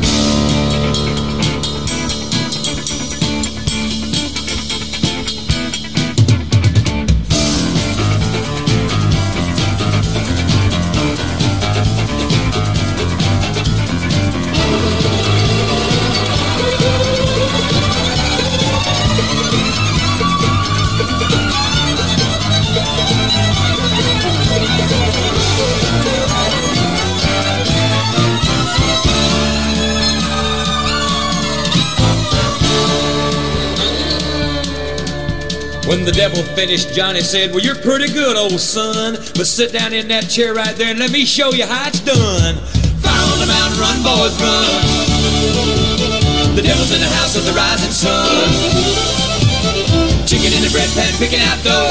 Devil finished, Johnny said, Well, you're pretty good, old son. But sit down in that chair right there and let me show you how it's done. Fire on the mountain, run, boys, run. The devil's in the house of the rising sun. Chicken in the bread pan, picking out dough.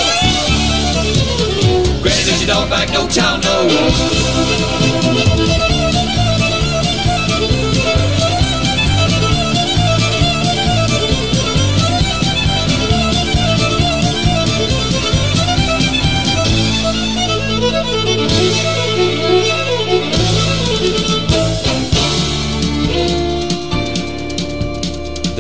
Granny does your dog back, no child knows.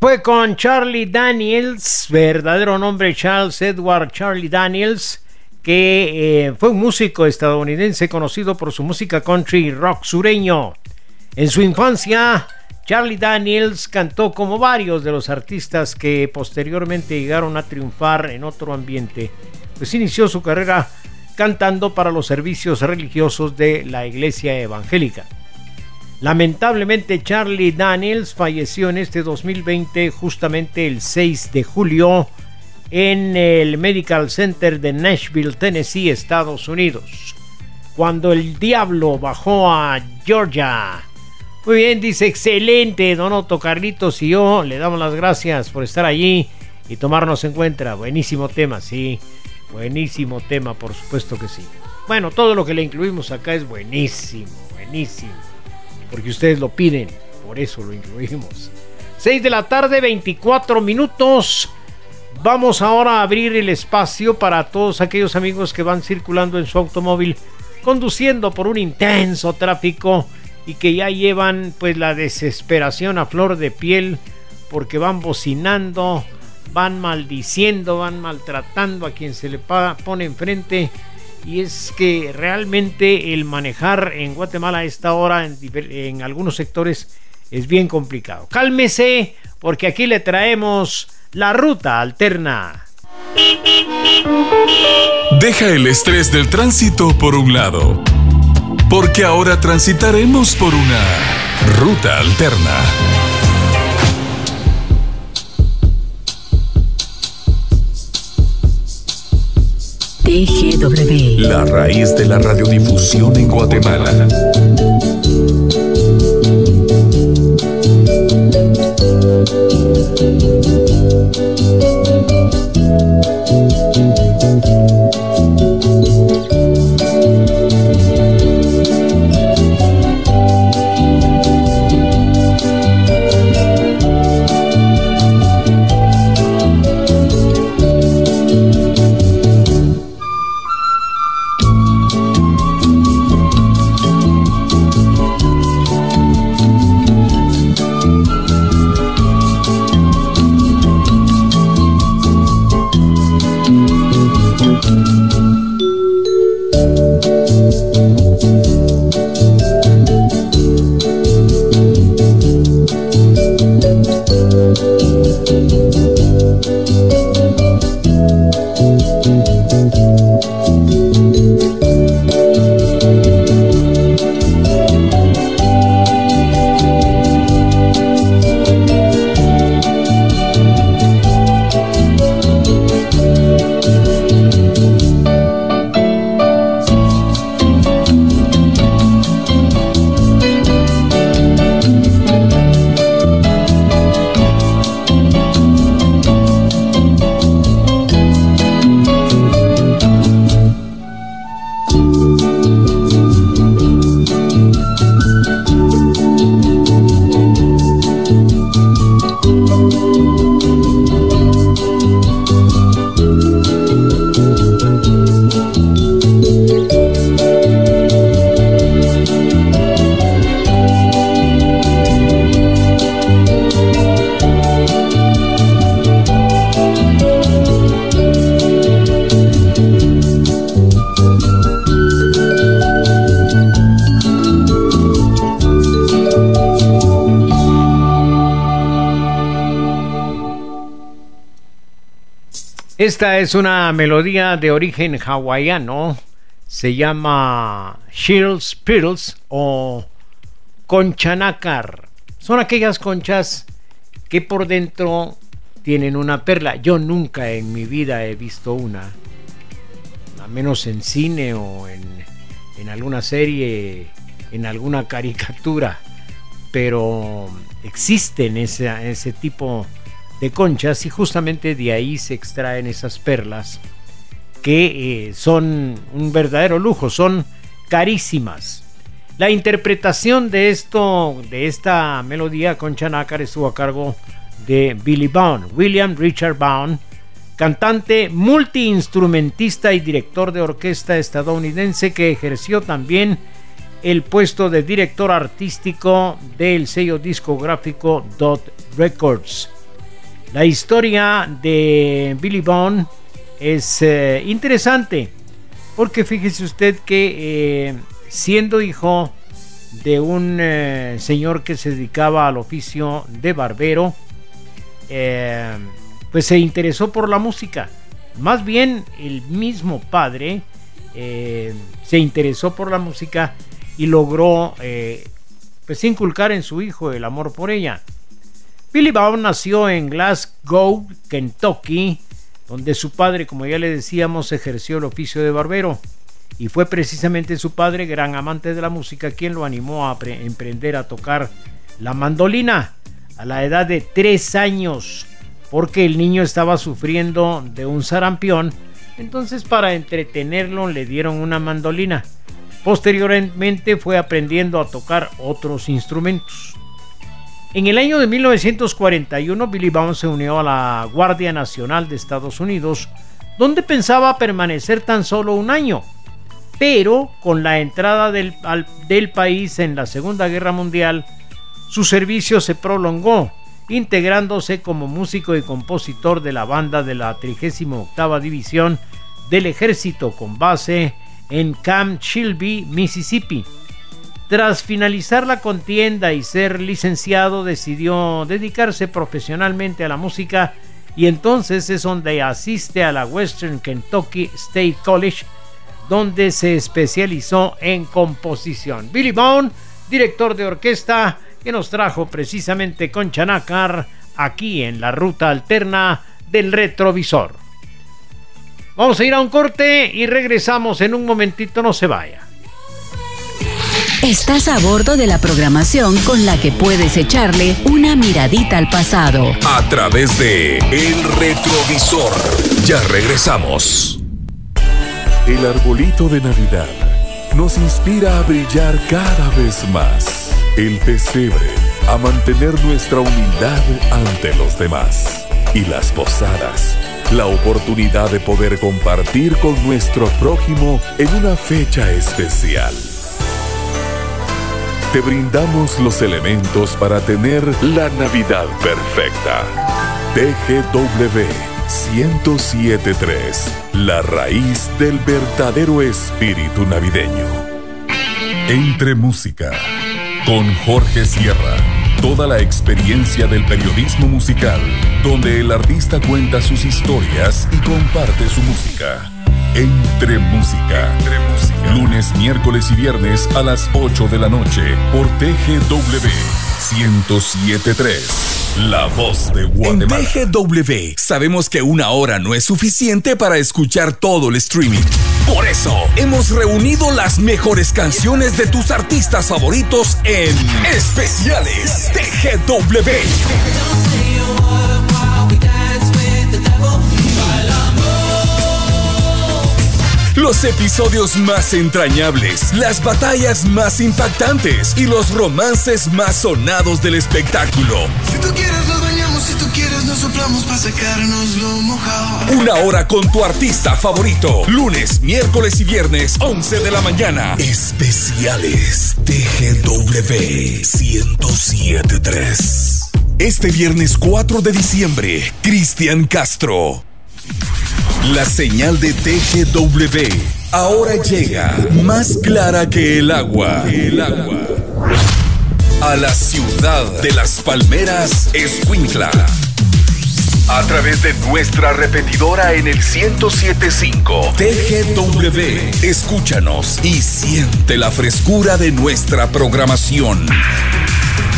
Fue con Charlie Daniels, verdadero nombre Charles Edward Charlie Daniels, que eh, fue un músico estadounidense conocido por su música country rock sureño. En su infancia, Charlie Daniels cantó como varios de los artistas que posteriormente llegaron a triunfar en otro ambiente, pues inició su carrera cantando para los servicios religiosos de la iglesia evangélica. Lamentablemente Charlie Daniels falleció en este 2020 justamente el 6 de julio en el Medical Center de Nashville, Tennessee, Estados Unidos. Cuando el diablo bajó a Georgia. Muy bien, dice excelente, Don Otto Carlitos y yo le damos las gracias por estar allí y tomarnos en cuenta. Buenísimo tema, sí. Buenísimo tema, por supuesto que sí. Bueno, todo lo que le incluimos acá es buenísimo, buenísimo porque ustedes lo piden, por eso lo incluimos. 6 de la tarde, 24 minutos. Vamos ahora a abrir el espacio para todos aquellos amigos que van circulando en su automóvil, conduciendo por un intenso tráfico y que ya llevan pues la desesperación a flor de piel porque van bocinando, van maldiciendo, van maltratando a quien se le pone enfrente y es que realmente el manejar en Guatemala a esta hora en, algunos sectores es bien complicado. Cálmese porque aquí le traemos la ruta alterna. Deja el estrés del tránsito por un lado, porque ahora transitaremos por una ruta alterna. TGW. La raíz de la radiodifusión en Guatemala. Esta es una melodía de origen hawaiano. Se llama Shields Piddles o Conchanácar. Son aquellas conchas que por dentro tienen una perla. Yo nunca en mi vida he visto una. A menos en cine o en, en alguna serie, en alguna caricatura. Pero existen ese, ese tipo de conchas y justamente de ahí se extraen esas perlas que eh, son un verdadero lujo, son carísimas. La interpretación de esto, de esta melodía con Nácar estuvo a cargo de Billy Bond, William Richard Bond, cantante, multiinstrumentista y director de orquesta estadounidense que ejerció también el puesto de director artístico del sello discográfico Dot Records. La historia de Billy Bond es eh, interesante porque fíjese usted que eh, siendo hijo de un eh, señor que se dedicaba al oficio de barbero, pues se interesó por la música. Más bien el mismo padre se interesó por la música y logró pues inculcar en su hijo el amor por ella. Billy Baum nació en Glasgow, Kentucky, donde su padre, como ya le decíamos, ejerció el oficio de barbero. Y fue precisamente su padre, gran amante de la música, quien lo animó a pre- emprender a tocar la mandolina a la edad de tres años, porque el niño estaba sufriendo de un sarampión. Entonces, para entretenerlo, le dieron una mandolina. Posteriormente fue aprendiendo a tocar otros instrumentos. En el año de 1941, Billy Baum se unió a la Guardia Nacional de Estados Unidos, donde pensaba permanecer tan solo un año. Pero con la entrada del, del país en la Segunda Guerra Mundial, su servicio se prolongó, integrándose como músico y compositor de la banda de la 38 División del Ejército con base en Camp Shelby, Mississippi. Tras finalizar la contienda y ser licenciado, decidió dedicarse profesionalmente a la música y entonces es donde asiste a la Western Kentucky State College, donde se especializó en composición. Billy Bone, director de orquesta, que nos trajo precisamente con Chanacar aquí en la ruta alterna del retrovisor. Vamos a ir a un corte y regresamos en un momentito, no se vaya. Estás a bordo de la programación con la que puedes echarle una miradita al pasado. A través de El Retrovisor. Ya regresamos. El arbolito de Navidad nos inspira a brillar cada vez más. El pesebre a mantener nuestra humildad ante los demás. Y las posadas, la oportunidad de poder compartir con nuestro prójimo en una fecha especial. Te brindamos los elementos para tener la Navidad perfecta. TGW 1073, la raíz del verdadero espíritu navideño. Entre música, con Jorge Sierra. Toda la experiencia del periodismo musical, donde el artista cuenta sus historias y comparte su música. Entre música. Lunes, miércoles y viernes a las 8 de la noche por TGW 1073. La voz de Guatemala. En TGW sabemos que una hora no es suficiente para escuchar todo el streaming. Por eso hemos reunido las mejores canciones de tus artistas favoritos en especiales TGW. Los episodios más entrañables, las batallas más impactantes y los romances más sonados del espectáculo. Si tú quieres nos bañamos, si tú quieres nos soplamos para sacarnos lo mojado. Una hora con tu artista favorito. Lunes, miércoles y viernes, 11 de la mañana. Especiales TGW 1073. Este viernes 4 de diciembre, Cristian Castro. La señal de TGW ahora llega más clara que el agua. El agua. A la ciudad de las palmeras, Escuintla. a través de nuestra repetidora en el 1075 TGW. Escúchanos y siente la frescura de nuestra programación.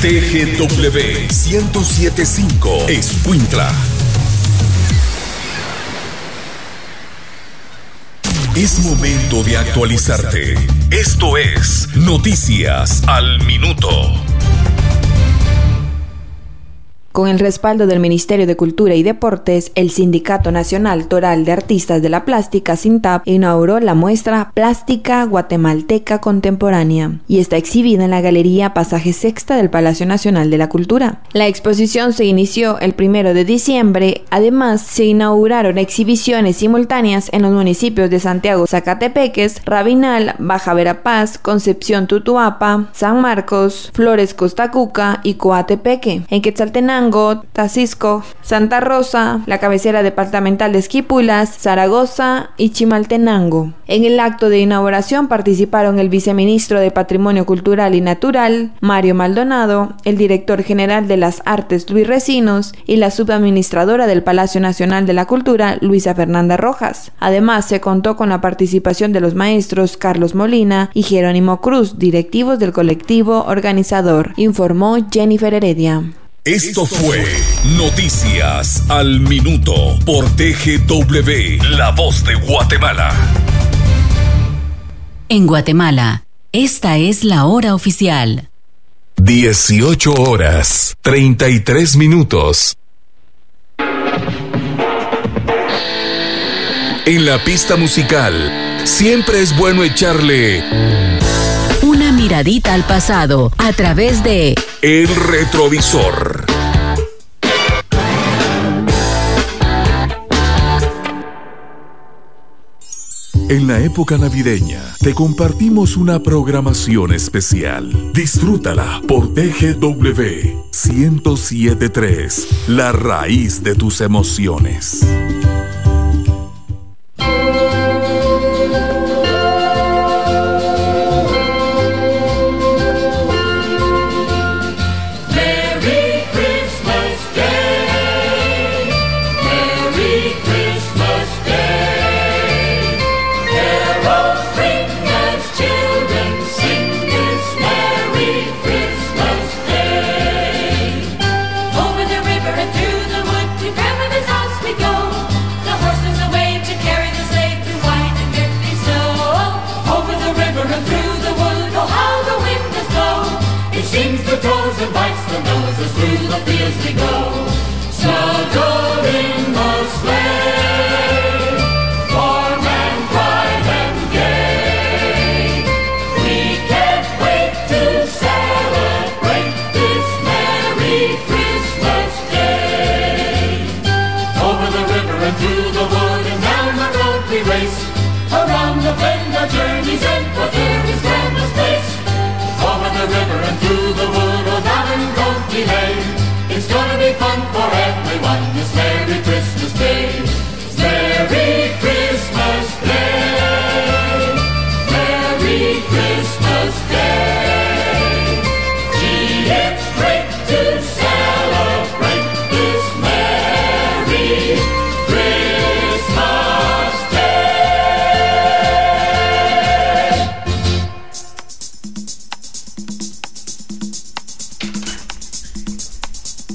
TGW 1075 Escuintla. Es momento de actualizarte. Esto es Noticias al Minuto. Con el respaldo del Ministerio de Cultura y Deportes, el Sindicato Nacional Toral de Artistas de la Plástica, SINTAP, inauguró la muestra Plástica Guatemalteca Contemporánea y está exhibida en la Galería Pasaje Sexta del Palacio Nacional de la Cultura. La exposición se inició el primero de diciembre, además se inauguraron exhibiciones simultáneas en los municipios de Santiago Zacatepeques, Rabinal, Baja Verapaz, Concepción Tutuapa, San Marcos, Flores Costacuca y Coatepeque. En Quetzaltenango, Tacisco, Santa Rosa, la cabecera departamental de Esquipulas, Zaragoza y Chimaltenango. En el acto de inauguración participaron el viceministro de Patrimonio Cultural y Natural, Mario Maldonado, el director general de las Artes, Luis Recinos, y la subadministradora del Palacio Nacional de la Cultura, Luisa Fernanda Rojas. Además, se contó con la participación de los maestros Carlos Molina y Jerónimo Cruz, directivos del colectivo organizador, informó Jennifer Heredia. Esto fue Noticias al Minuto por TGW, La Voz de Guatemala. En Guatemala, esta es la hora oficial. 18 horas, 33 minutos. En la pista musical, siempre es bueno echarle miradita al pasado a través de el retrovisor. En la época navideña te compartimos una programación especial. Disfrútala por TGW 1073, la raíz de tus emociones.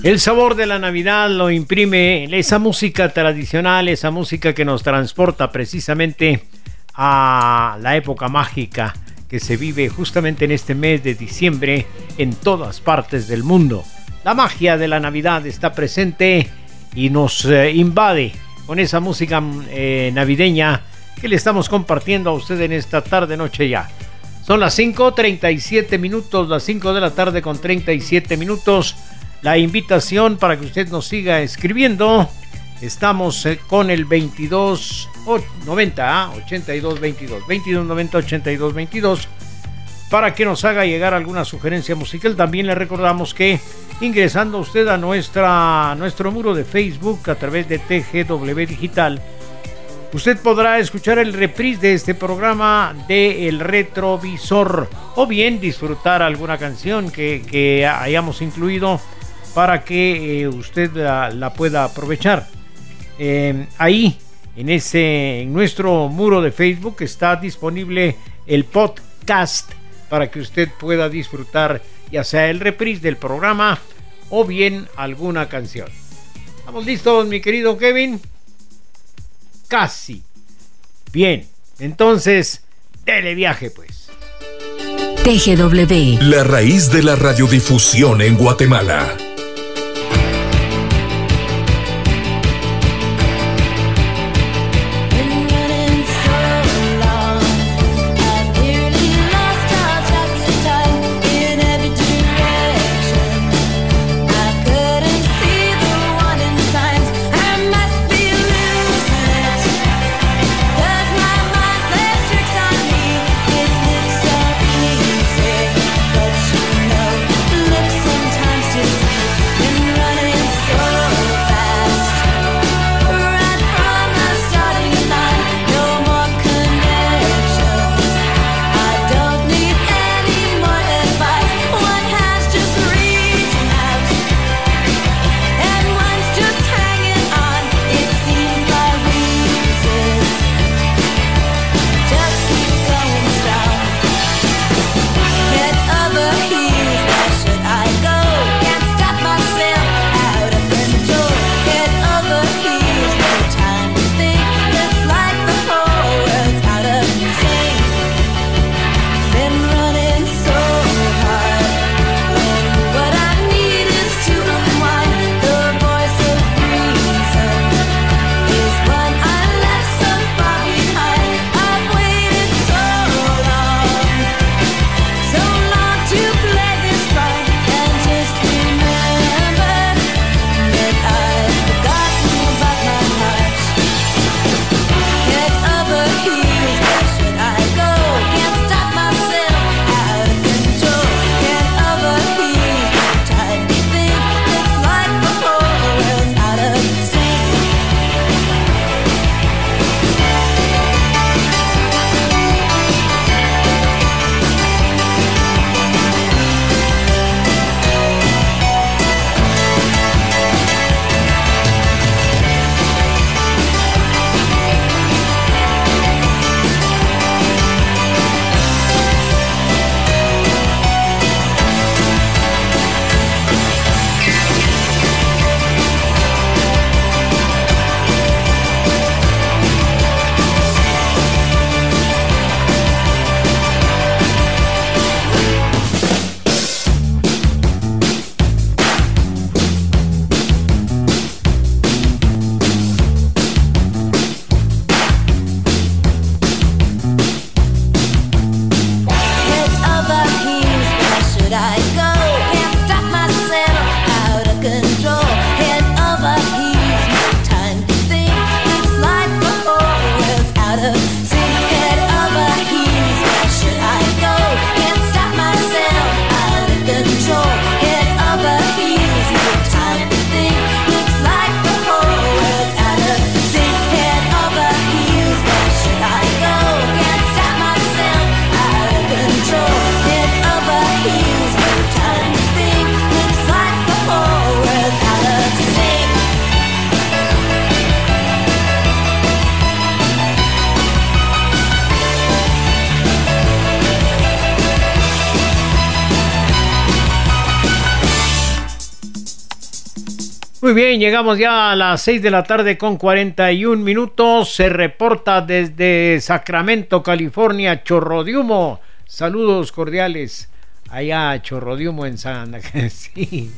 El sabor de la Navidad lo imprime esa música tradicional, esa música que nos transporta precisamente a la época mágica que se vive justamente en este mes de diciembre en todas partes del mundo. La magia de la Navidad está presente y nos eh, invade con esa música eh, navideña que le estamos compartiendo a usted en esta tarde noche ya. Son las 5.37 minutos, las 5 de la tarde con 37 minutos. La invitación para que usted nos siga escribiendo. Estamos eh, con el 22 o- 90 82 22 22 90 82 22 para que nos haga llegar alguna sugerencia musical. También le recordamos que ingresando usted a nuestra nuestro muro de Facebook a través de TGW Digital Usted podrá escuchar el reprise de este programa de El Retrovisor o bien disfrutar alguna canción que hayamos incluido para que eh, usted la, la pueda aprovechar. Eh, ahí, en, ese, en nuestro muro de Facebook, está disponible el podcast para que usted pueda disfrutar ya sea el reprise del programa o bien alguna canción. ¿Estamos listos, mi querido Kevin? Casi. Bien, entonces, dele viaje pues. TGW. La raíz de la radiodifusión en Guatemala. Llegamos ya a las 6 de la tarde con 41 minutos. Se reporta desde Sacramento, California, Chorro de Humo. Saludos cordiales allá, Chorro de Humo en San... Sí,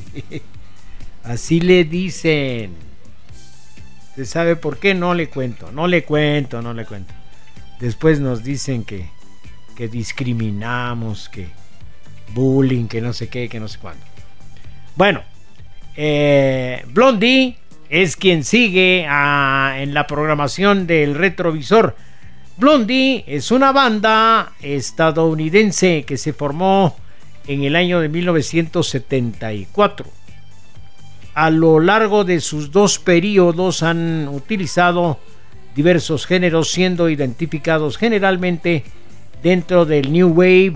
así le dicen. ¿Se sabe por qué? No le cuento, no le cuento, no le cuento. Después nos dicen que, que discriminamos, que bullying, que no sé qué, que no sé cuándo. Bueno, eh, Blondie es quien sigue en la programación del retrovisor. Blondie es una banda estadounidense que se formó en el año de 1974. A lo largo de sus dos periodos han utilizado diversos géneros siendo identificados generalmente dentro del New Wave,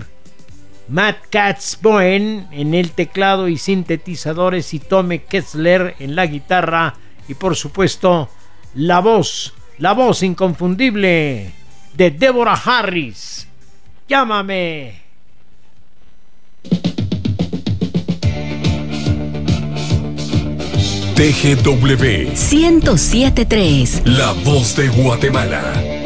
Matt Katzboen en el teclado y sintetizadores y Tome Kessler en la guitarra y por supuesto la voz, la voz inconfundible de Deborah Harris. Llámame. TGW, 1073. la voz de Guatemala.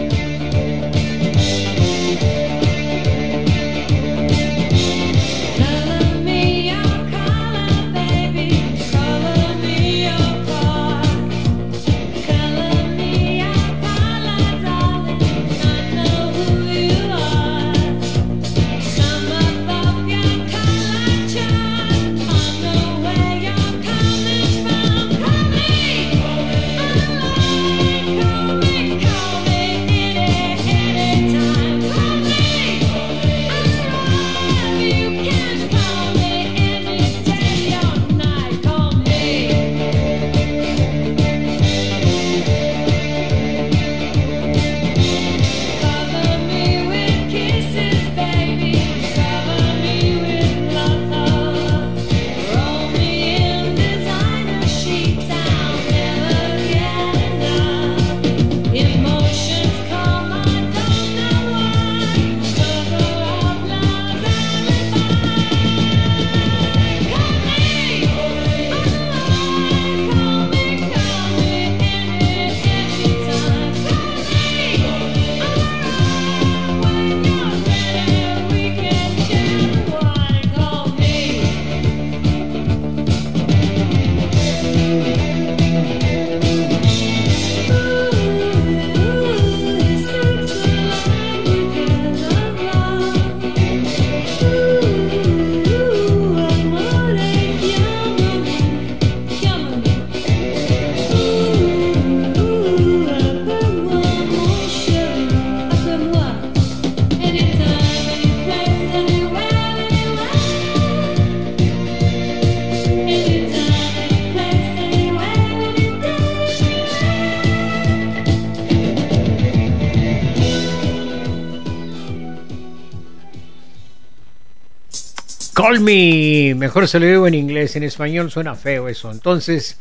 Call me. Mejor se lo digo en inglés. En español suena feo eso. Entonces,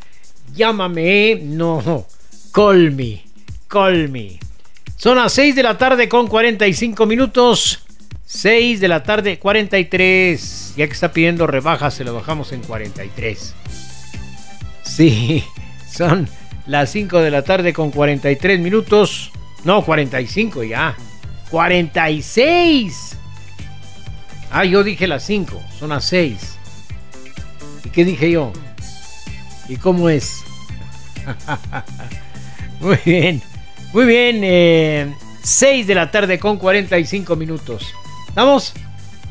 llámame. No. Call me. Call me. Son las 6 de la tarde con 45 minutos. 6 de la tarde 43. Ya que está pidiendo rebaja, se lo bajamos en 43. Sí, son las 5 de la tarde con 43 minutos. No, 45 ya. 46. Ah, yo dije las 5, son las 6. ¿Y qué dije yo? ¿Y cómo es? muy bien, muy bien. Eh, 6 de la tarde con 45 minutos. ¿Vamos?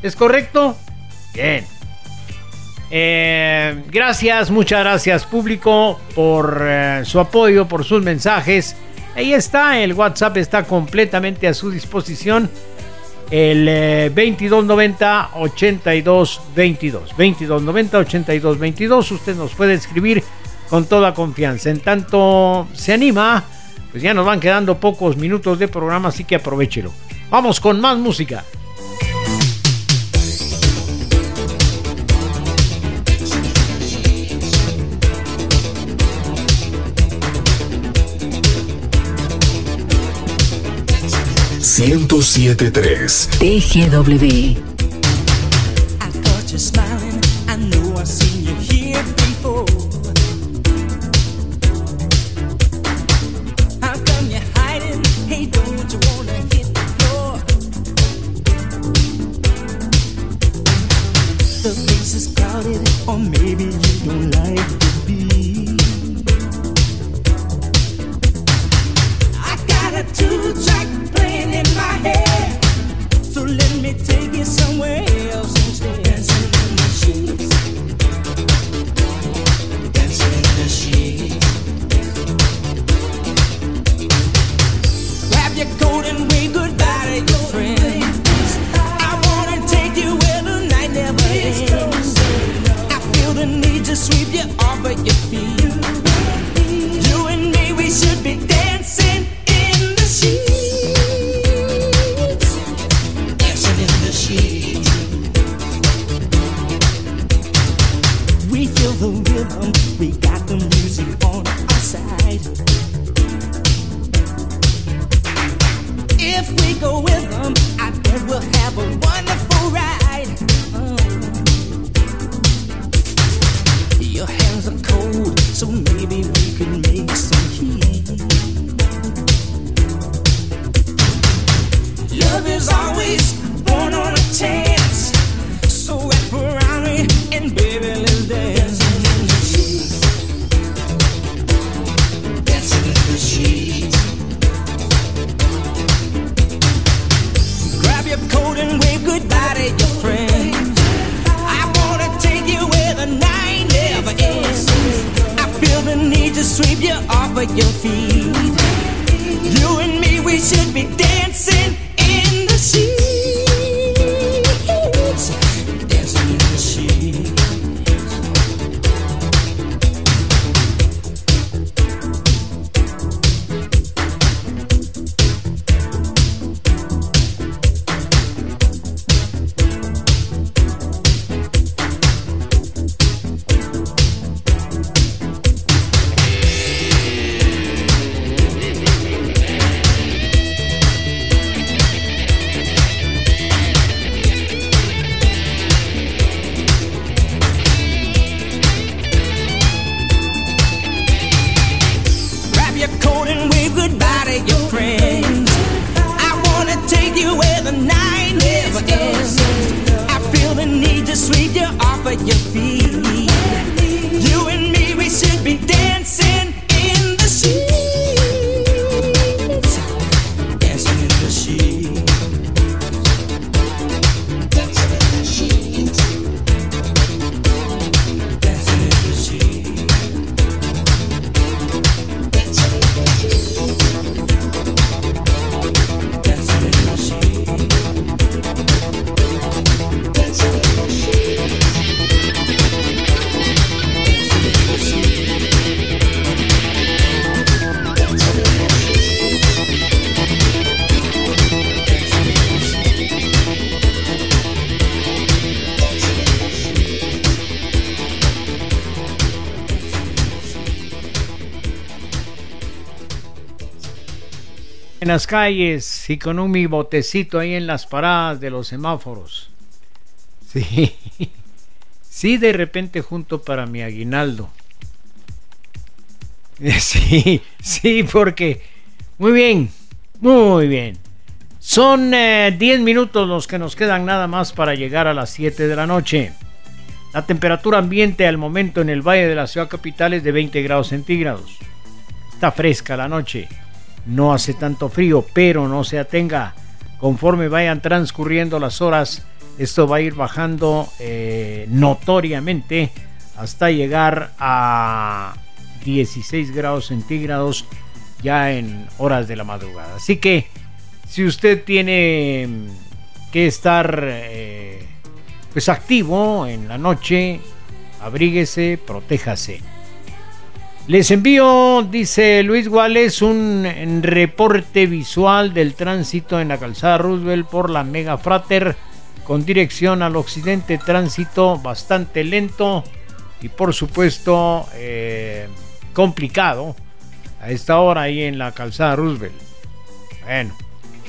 ¿Es correcto? Bien. Eh, gracias, muchas gracias público por eh, su apoyo, por sus mensajes. Ahí está, el WhatsApp está completamente a su disposición. El eh, 2290 82 22. 2290 82 22. Usted nos puede escribir con toda confianza. En tanto se anima, pues ya nos van quedando pocos minutos de programa, así que aprovechelo. Vamos con más música. $107.3 TGW. Las calles y con un mi botecito ahí en las paradas de los semáforos. Sí. Sí, de repente junto para mi aguinaldo. Sí, sí, porque... Muy bien, muy bien. Son eh, 10 minutos los que nos quedan nada más para llegar a las 7 de la noche. La temperatura ambiente al momento en el valle de la ciudad capital es de 20 grados centígrados. Está fresca la noche. No hace tanto frío, pero no se atenga. Conforme vayan transcurriendo las horas, esto va a ir bajando eh, notoriamente hasta llegar a 16 grados centígrados ya en horas de la madrugada. Así que si usted tiene mm, que estar eh, pues activo en la noche, abríguese, protéjase. Les envío, dice Luis Guales, un reporte visual del tránsito en la calzada Roosevelt por la Mega Frater con dirección al occidente, tránsito bastante lento y por supuesto eh, complicado a esta hora ahí en la calzada Roosevelt. Bueno,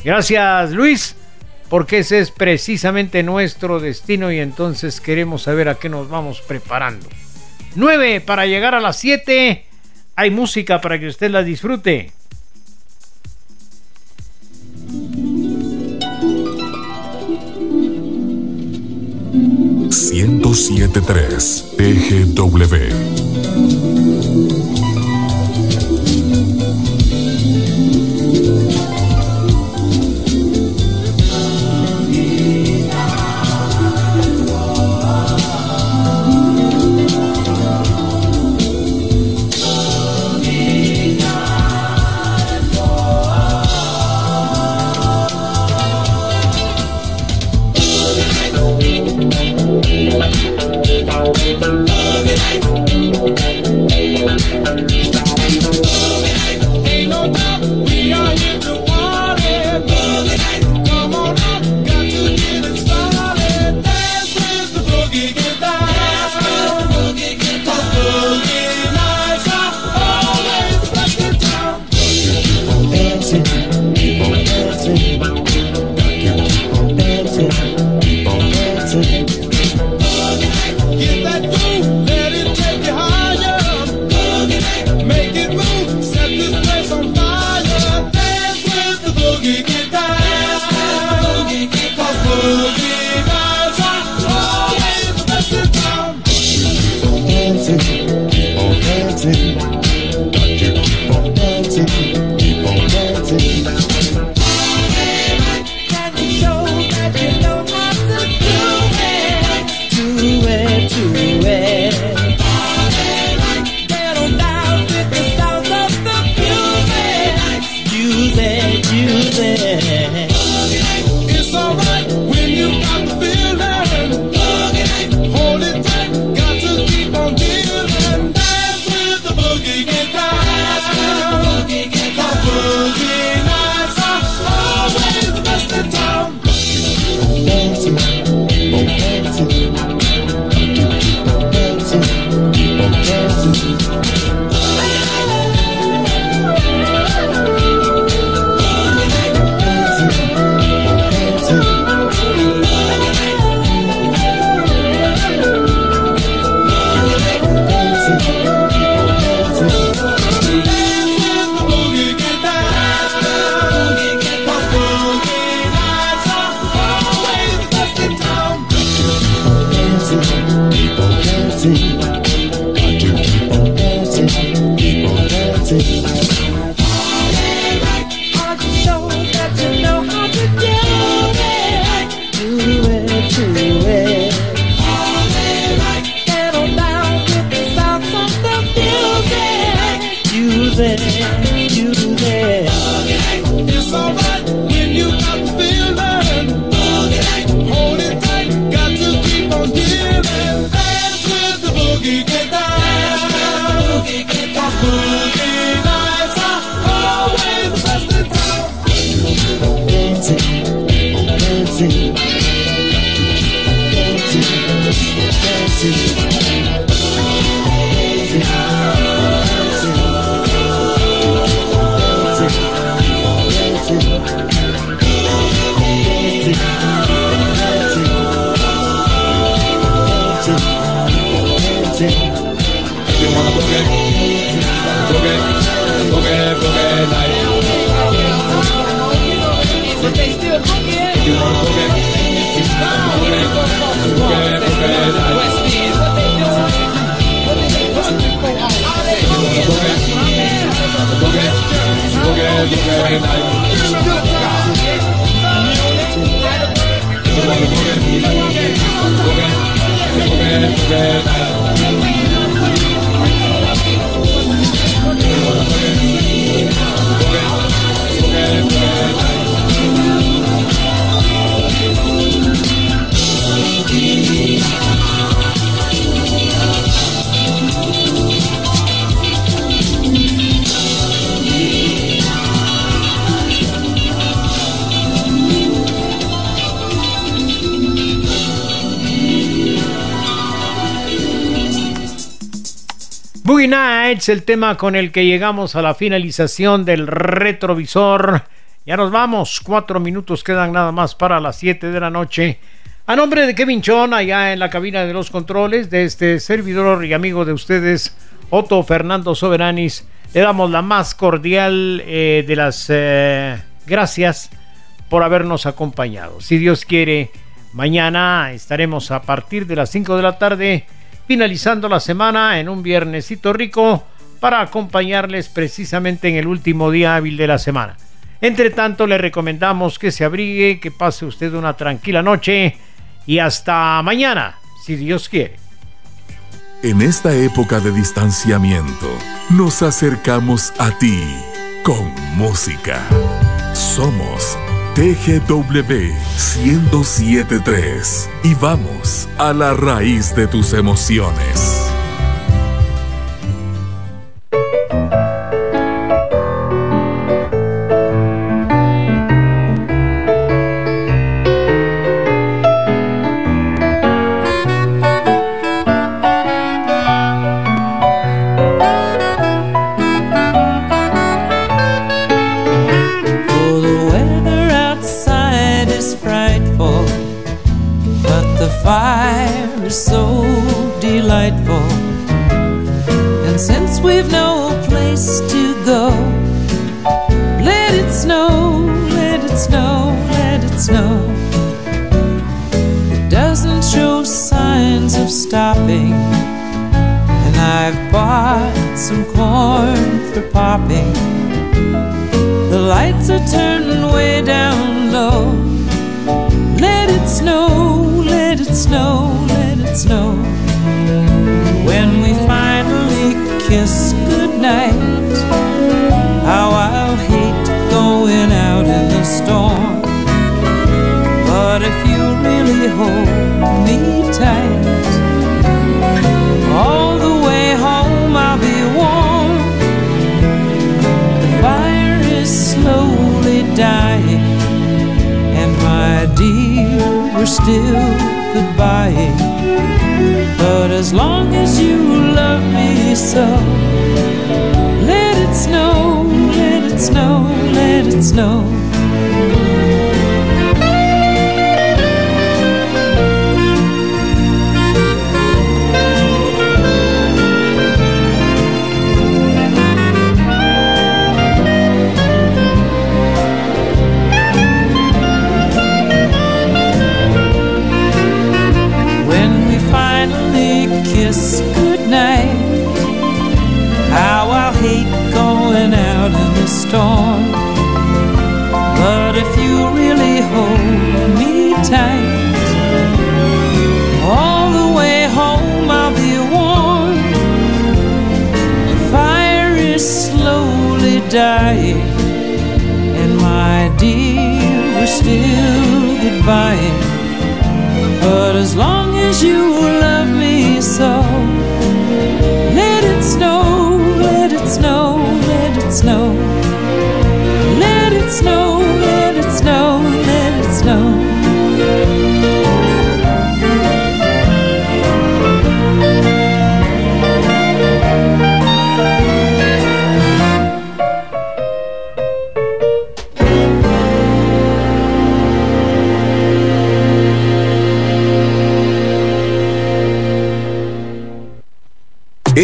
gracias Luis, porque ese es precisamente nuestro destino y entonces queremos saber a qué nos vamos preparando. 9 para llegar a las 7. Hay música para que usted la disfrute. 1073 TGW. El tema con el que llegamos a la finalización del retrovisor. Ya nos vamos, cuatro minutos quedan nada más para las 7 de la noche. A nombre de Kevin Chon, allá en la cabina de los controles, de este servidor y amigo de ustedes, Otto Fernando Soberanis, le damos la más cordial eh, de las eh, gracias por habernos acompañado. Si Dios quiere, mañana estaremos a partir de las 5 de la tarde finalizando la semana en un viernesito rico para acompañarles precisamente en el último día hábil de la semana. Entre tanto, le recomendamos que se abrigue, que pase usted una tranquila noche y hasta mañana, si Dios quiere. En esta época de distanciamiento, nos acercamos a ti con música. Somos TGW 1073 y vamos a la raíz de tus emociones. Bye.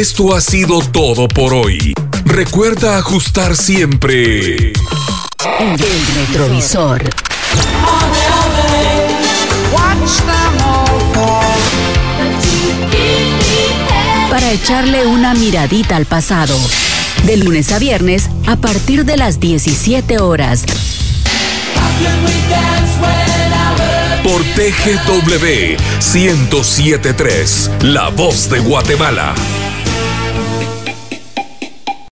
Esto ha sido todo por hoy. Recuerda ajustar siempre. El retrovisor. Para echarle una miradita al pasado. De lunes a viernes a partir de las 17 horas. Por TGW 1073, La Voz de Guatemala.